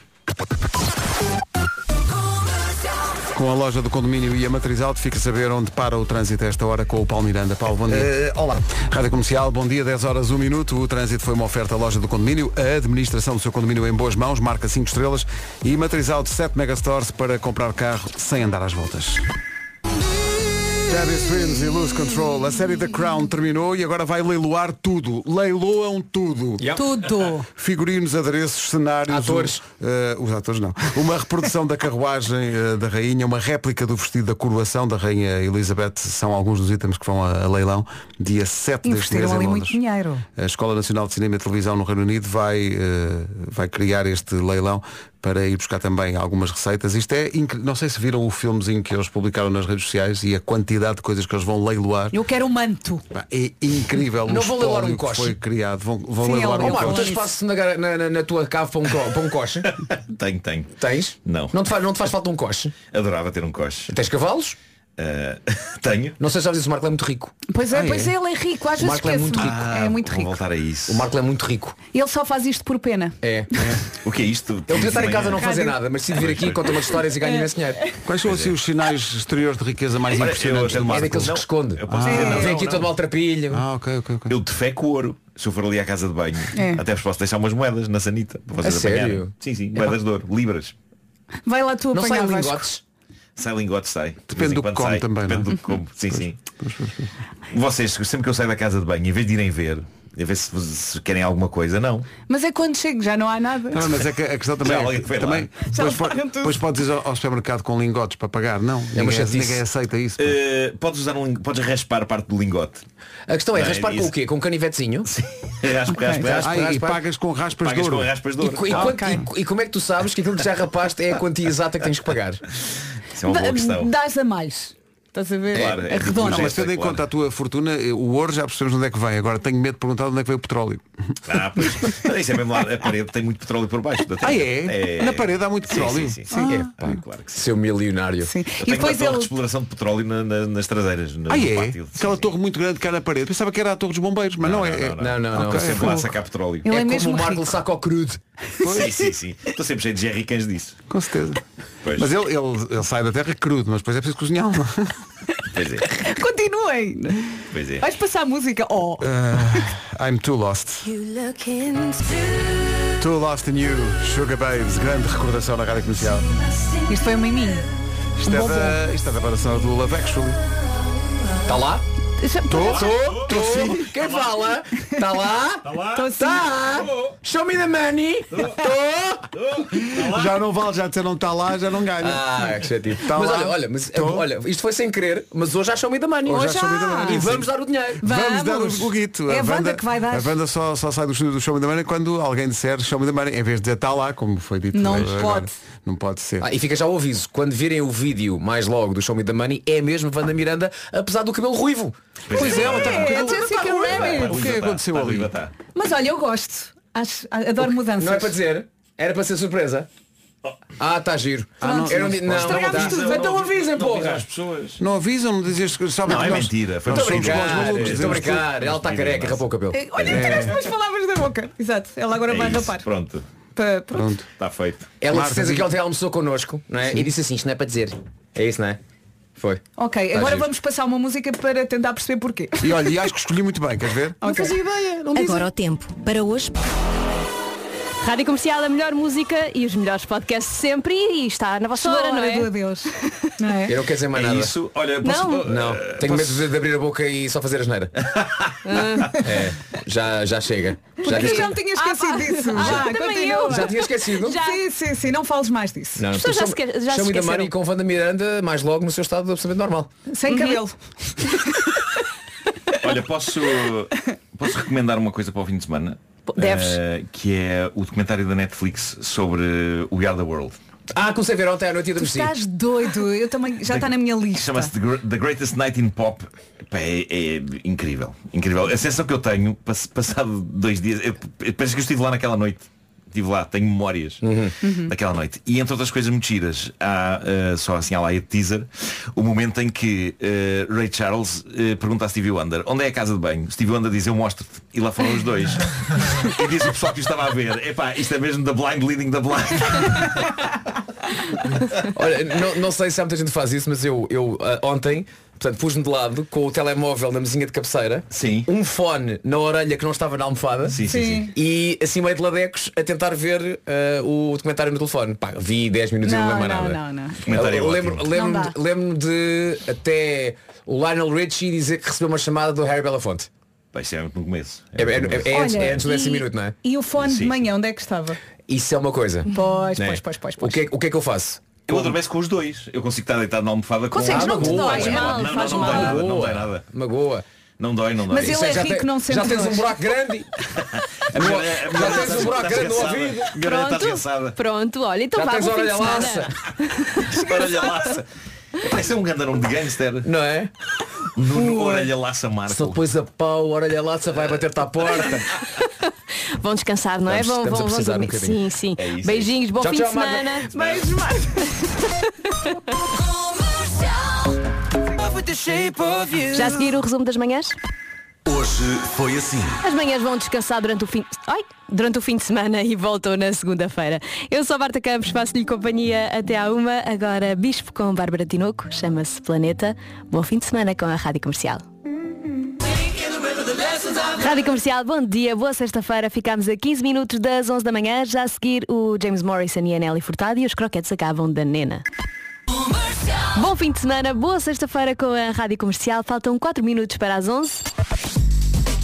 Com a loja do condomínio e a matriz alto, fica a saber onde para o trânsito a esta hora com o Paulo Miranda. Paulo, bom dia. Eh, olá. Rádio Comercial, bom dia, 10 horas, 1 minuto. O trânsito foi uma oferta à loja do condomínio, a administração do seu condomínio em boas mãos, marca 5 estrelas e matriz alto 7 megastores para comprar carro sem andar às voltas. Teddy Swims e Lose Control. A série The Crown terminou e agora vai leiloar tudo. Leiloam tudo. Tudo. Figurinos, adereços, cenários. Atores. o- eh, os atores não. Uma reprodução da carruagem eh, da rainha, uma réplica do vestido da coroação da rainha Elizabeth. São alguns dos itens que vão a, a leilão. Dia 7 deste mês Investiram em ali Londres. muito dinheiro. A Escola Nacional de Cinema e Televisão no Reino Unido vai, eh, vai criar este leilão para ir buscar também algumas receitas. Isto é, incri- não sei se viram o filmezinho que eles publicaram nas redes sociais e a quantidade de coisas que eles vão leiloar. Eu quero o manto. É incrível Não o vão leiloar um coche? foi criado. Vão, vão Sim, leiloar é um um coche. tens espaço na, na, na- na tua cave para um, co- para um coche? Tenho, tenho. Tens? Não. Não te, faz, não te faz falta um coche? Adorava ter um coche. Tens cavalos? Ah, tenho. Não sei se sabes isso, o Marco é muito rico. Pois é, Ah, pois é? é, ele é rico, às O vezes Marco é esquece. muito rico. É muito vou rico. voltar a isso. O Marco é muito rico. Ele só faz isto por pena. É. O que é isto? Ele podia estar em casa não fazer nada, mas decide vir aqui, conta umas histórias e ganha imenso dinheiro. Quais são assim os sinais exteriores de riqueza mais impressionantes do até- É Marco? daqueles que esconde. Vem aqui todo maltrapilho. Ah, ok, ok, ok. Eu defeco ouro. Se eu for ali à casa de banho, É. até vos posso deixar umas moedas na sanita para vocês A sério? apanharem. Sim, sim, moedas de ouro, libras. Vai lá tu Não apanhar lingotes. Sai lingote, sai. De Depende do que come sai. também, não é? Depende do que como. Sim, sim. Vocês, sempre que eu saio da casa de banho, em vez de irem ver, A ver se, se querem alguma coisa, não. Mas é quando chego, já não há nada. Não, mas é que a questão também Já é alguém que também, depois, po- pagam tudo. depois podes ir ao, ao supermercado com lingotes para pagar. Não, É uma ninguém, ninguém aceita isso. Eh, podes usar um podes raspar parte do lingote. A questão é Não, raspar com isso. o quê? Com um canivetezinho? Raspa, raspa, raspa, Ah, e pagas com raspas de Pagas ouro. com raspas de E, ouro. co- e Ah, quanto- e- e como é que tu sabes que aquilo que já rapaste é a quantia exata que tens que pagar? Isso é uma boa questão. Dás a mais. Estás a ver? Claro, é Arredonda. Não, mas tendo em claro. conta a tua fortuna, o ouro já percebemos onde é que vem. Agora tenho medo de perguntar onde é que veio o petróleo. Ah, pois. Isso é mesmo lá, a parede tem muito petróleo por baixo. Ah, é? Na parede há muito Sim, petróleo? Sim, sim, sim. Ah. É, pá, claro que sim. Seu milionário. Sim. Eu E tenho uma depois torre ele. de exploração de petróleo na- na- nas traseiras, no, Ah, no é? pátio. Aquela Sim, torre muito grande que há na parede. Pensava que era a torre dos bombeiros, mas não, é. é- Não, não, não. Sempre é lá sacar petróleo. Ele é, É como o Marco saca ao crudo. Sim, sim, sim. Estou sempre cheio de jerrycans disso. Com certeza. Pois. Mas ele, ele, ele sai da terra crudo, mas depois é preciso cozinhá-lo. Pois é, Continuem. pois é. Vais passar a música. Oh. Ah, I'm too lost. Too lost in you, Sugar Babes. Grande recordação na rádio comercial. Isto foi um miminho. Isto é da, isto é da do Love Actually. Está lá? Deixa- Estou, Estou, estou. Quem fala? Está lá? Estou assim. Tá. Show me the money. Estou. Já não vale, já disseram está lá, já não ganha. Ah, que chatice. Tá mas lá. olha, olha, mas Tô. olha, isto foi sem querer, mas hoje já show me the money. Hoje já show me the money, E sim. vamos dar o dinheiro. Vamos, dar o, o guito. É a Wanda que vai dar. A banda só, só sai do estúdio do Show Me the Money quando alguém disser Show Me the Money, em vez de dizer está lá, como foi dito. Não agora. pode. Não pode ser. Ah, e fica já o aviso, quando virem o vídeo mais logo do Show Me the Money, é mesmo Wanda Miranda, apesar do cabelo ruivo. Pois é, ela está com o É, cabelo- Jessica Tá. Rabbit. O que é que aconteceu Tá, ali? tá. Mas olha, eu gosto. Acho, adoro mudanças. Não é para dizer, era para ser surpresa. Ah, está giro. Ah, não- não pode. Estragámos tá. tudo. Então avisem, Não porra. as pessoas. Não avisam, não dizias que sabem Não, que é mentira. Foi brincar. Estou a dizemos brincar, ela está careca, rapou o cabelo. Eh, Olha, tiraste umas palavras da boca. Exato. Ela agora É vai rapar. Pronto, Pa- pronto. Pronto. está feito. Ela Marta, de certeza que ontem almoçou connosco, não é? E disse assim, isto não é para dizer. É isso, não é? Foi. Ok, Tá agora giro. vamos passar uma música para tentar perceber porquê. E olha, e acho que escolhi muito bem, queres ver? Não Ok. fazia ideia, não Agora o tempo. Para hoje, Rádio Comercial, a melhor música e os melhores podcasts sempre e está na vossa a hora, não é? adeus. Não é? Eu não quero dizer mais É nada. isso. Olha, posso, Não. Não, tenho posso- medo de, de abrir a boca e só fazer asneira. é, já, já chega. Já, Porque já me tinha esquecido Ah, pá. disso. Ah, já, também eu. já tinha esquecido? Já. Sim, sim, sim, não fales mais disso. Não, As pessoas já chama- se já chama-me da. Mari com Wanda Miranda mais logo no seu estado absolutamente normal. Sem cabelo. Olha, posso, posso recomendar uma coisa para o fim de semana? Deves. Eh, que é o documentário da Netflix sobre o We Are the World. Ah, comecei a ver ontem à noite e Tu adormeci. estás doido. Eu também já está na minha lista. Chama-se The, Gr- The Greatest Night in Pop. Pá, é, é incrível. Incrível. A sensação que eu tenho, pass- passado dois dias, eu, eu penso que eu estive lá naquela noite. Estive lá, tenho memórias daquela noite. E entre outras coisas muito giras, há eh, só assim há lá a teaser, o momento em que eh, Ray Charles eh, pergunta a Stevie Wonder onde é a casa de banho? Stevie Wonder diz eu mostro-te. E lá foram os dois. e diz o pessoal que o estava a ver, epá, isto é mesmo da blind leading da blind. Olha, não, não sei se há muita gente que faz isso, mas eu, eu ontem, portanto, pus-me de lado com o telemóvel na mesinha de cabeceira, Sim. um fone na orelha que não estava na almofada Sim, sim, sim. e assim meio de ladecos a tentar ver ah, o documentário no telefone. Pá, vi 10 minutos e não Não, lembro não, nada. não, não. Documentário é Eu lembro, ótimo. lembro, Não dá. lembro de até o Lionel Richie dizer que recebeu uma chamada do Harry Belafonte. Pá, isso é no começo. É, é- começo. é antes, Olha, é antes do décimo minuto, não é? E o fone de Sim. manhã, onde é que estava? Isso é uma coisa. Pois, né? pois, pois, pois, O pois. que, é, o que é que eu faço? Eu adormeço com os dois. Eu consigo estar deitado na almofada com Consegues, Ah, não te magoa. dói, É, mal, não, faz não, não mal. dói nada, não Magoa. dói nada. Magoa. Não dói, não dói. Mas ele é já rico, te- não sente Já tens um buraco grande. A minha- a minha Já tens um buraco grande no ouvido. A minha orelha está Pronto, pronto, olha, então Já vá, tens orelha laça. Orelha laça. Parece um grande nome de gangster. Não é? Nuno Orelha Laça Só Marco. depois a pau, a orelha laça vai bater-te à porta. Vão descansar, não é? Estamos- Vão, vão, vão um dormir. bocadinho. sim, sim. É isso, é Beijinhos, bom Tchau, fim tchau, de semana. Beijo, Marta. Já a seguir o resumo das manhãs? Hoje foi assim. As manhãs vão descansar durante o fim, Ai, durante o fim de semana e voltam na segunda-feira. Eu sou a Marta Campos, faço-lhe companhia até à uma. Agora Bispo com Bárbara Tinoco, chama-se Planeta. Bom fim de semana com a Rádio Comercial. Rádio Comercial, bom dia, boa sexta-feira. Ficámos a 15 minutos das 11 da manhã. Já a seguir o James Morrison e a Nelly Furtado e os croquetes acabam da Nena. Bom fim de semana, boa sexta-feira com a Rádio Comercial. Faltam 4 minutos para as 11.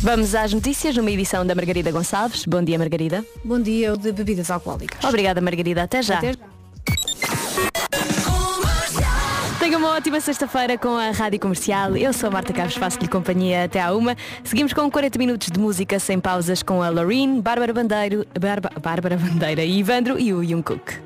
Vamos às notícias numa edição da Margarida Gonçalves. Bom dia, Margarida. Bom dia, o de bebidas alcoólicas. Obrigada, Margarida. Até já. Até já. Tenha uma ótima sexta-feira com a Rádio Comercial. Eu sou a Marta Carlos, faço-lhe companhia até à uma. Seguimos com 40 minutos de música sem pausas com a Loreen, Bárbara Bandeiro, Bárbara Bandeira e Ivandro e o Jungkook.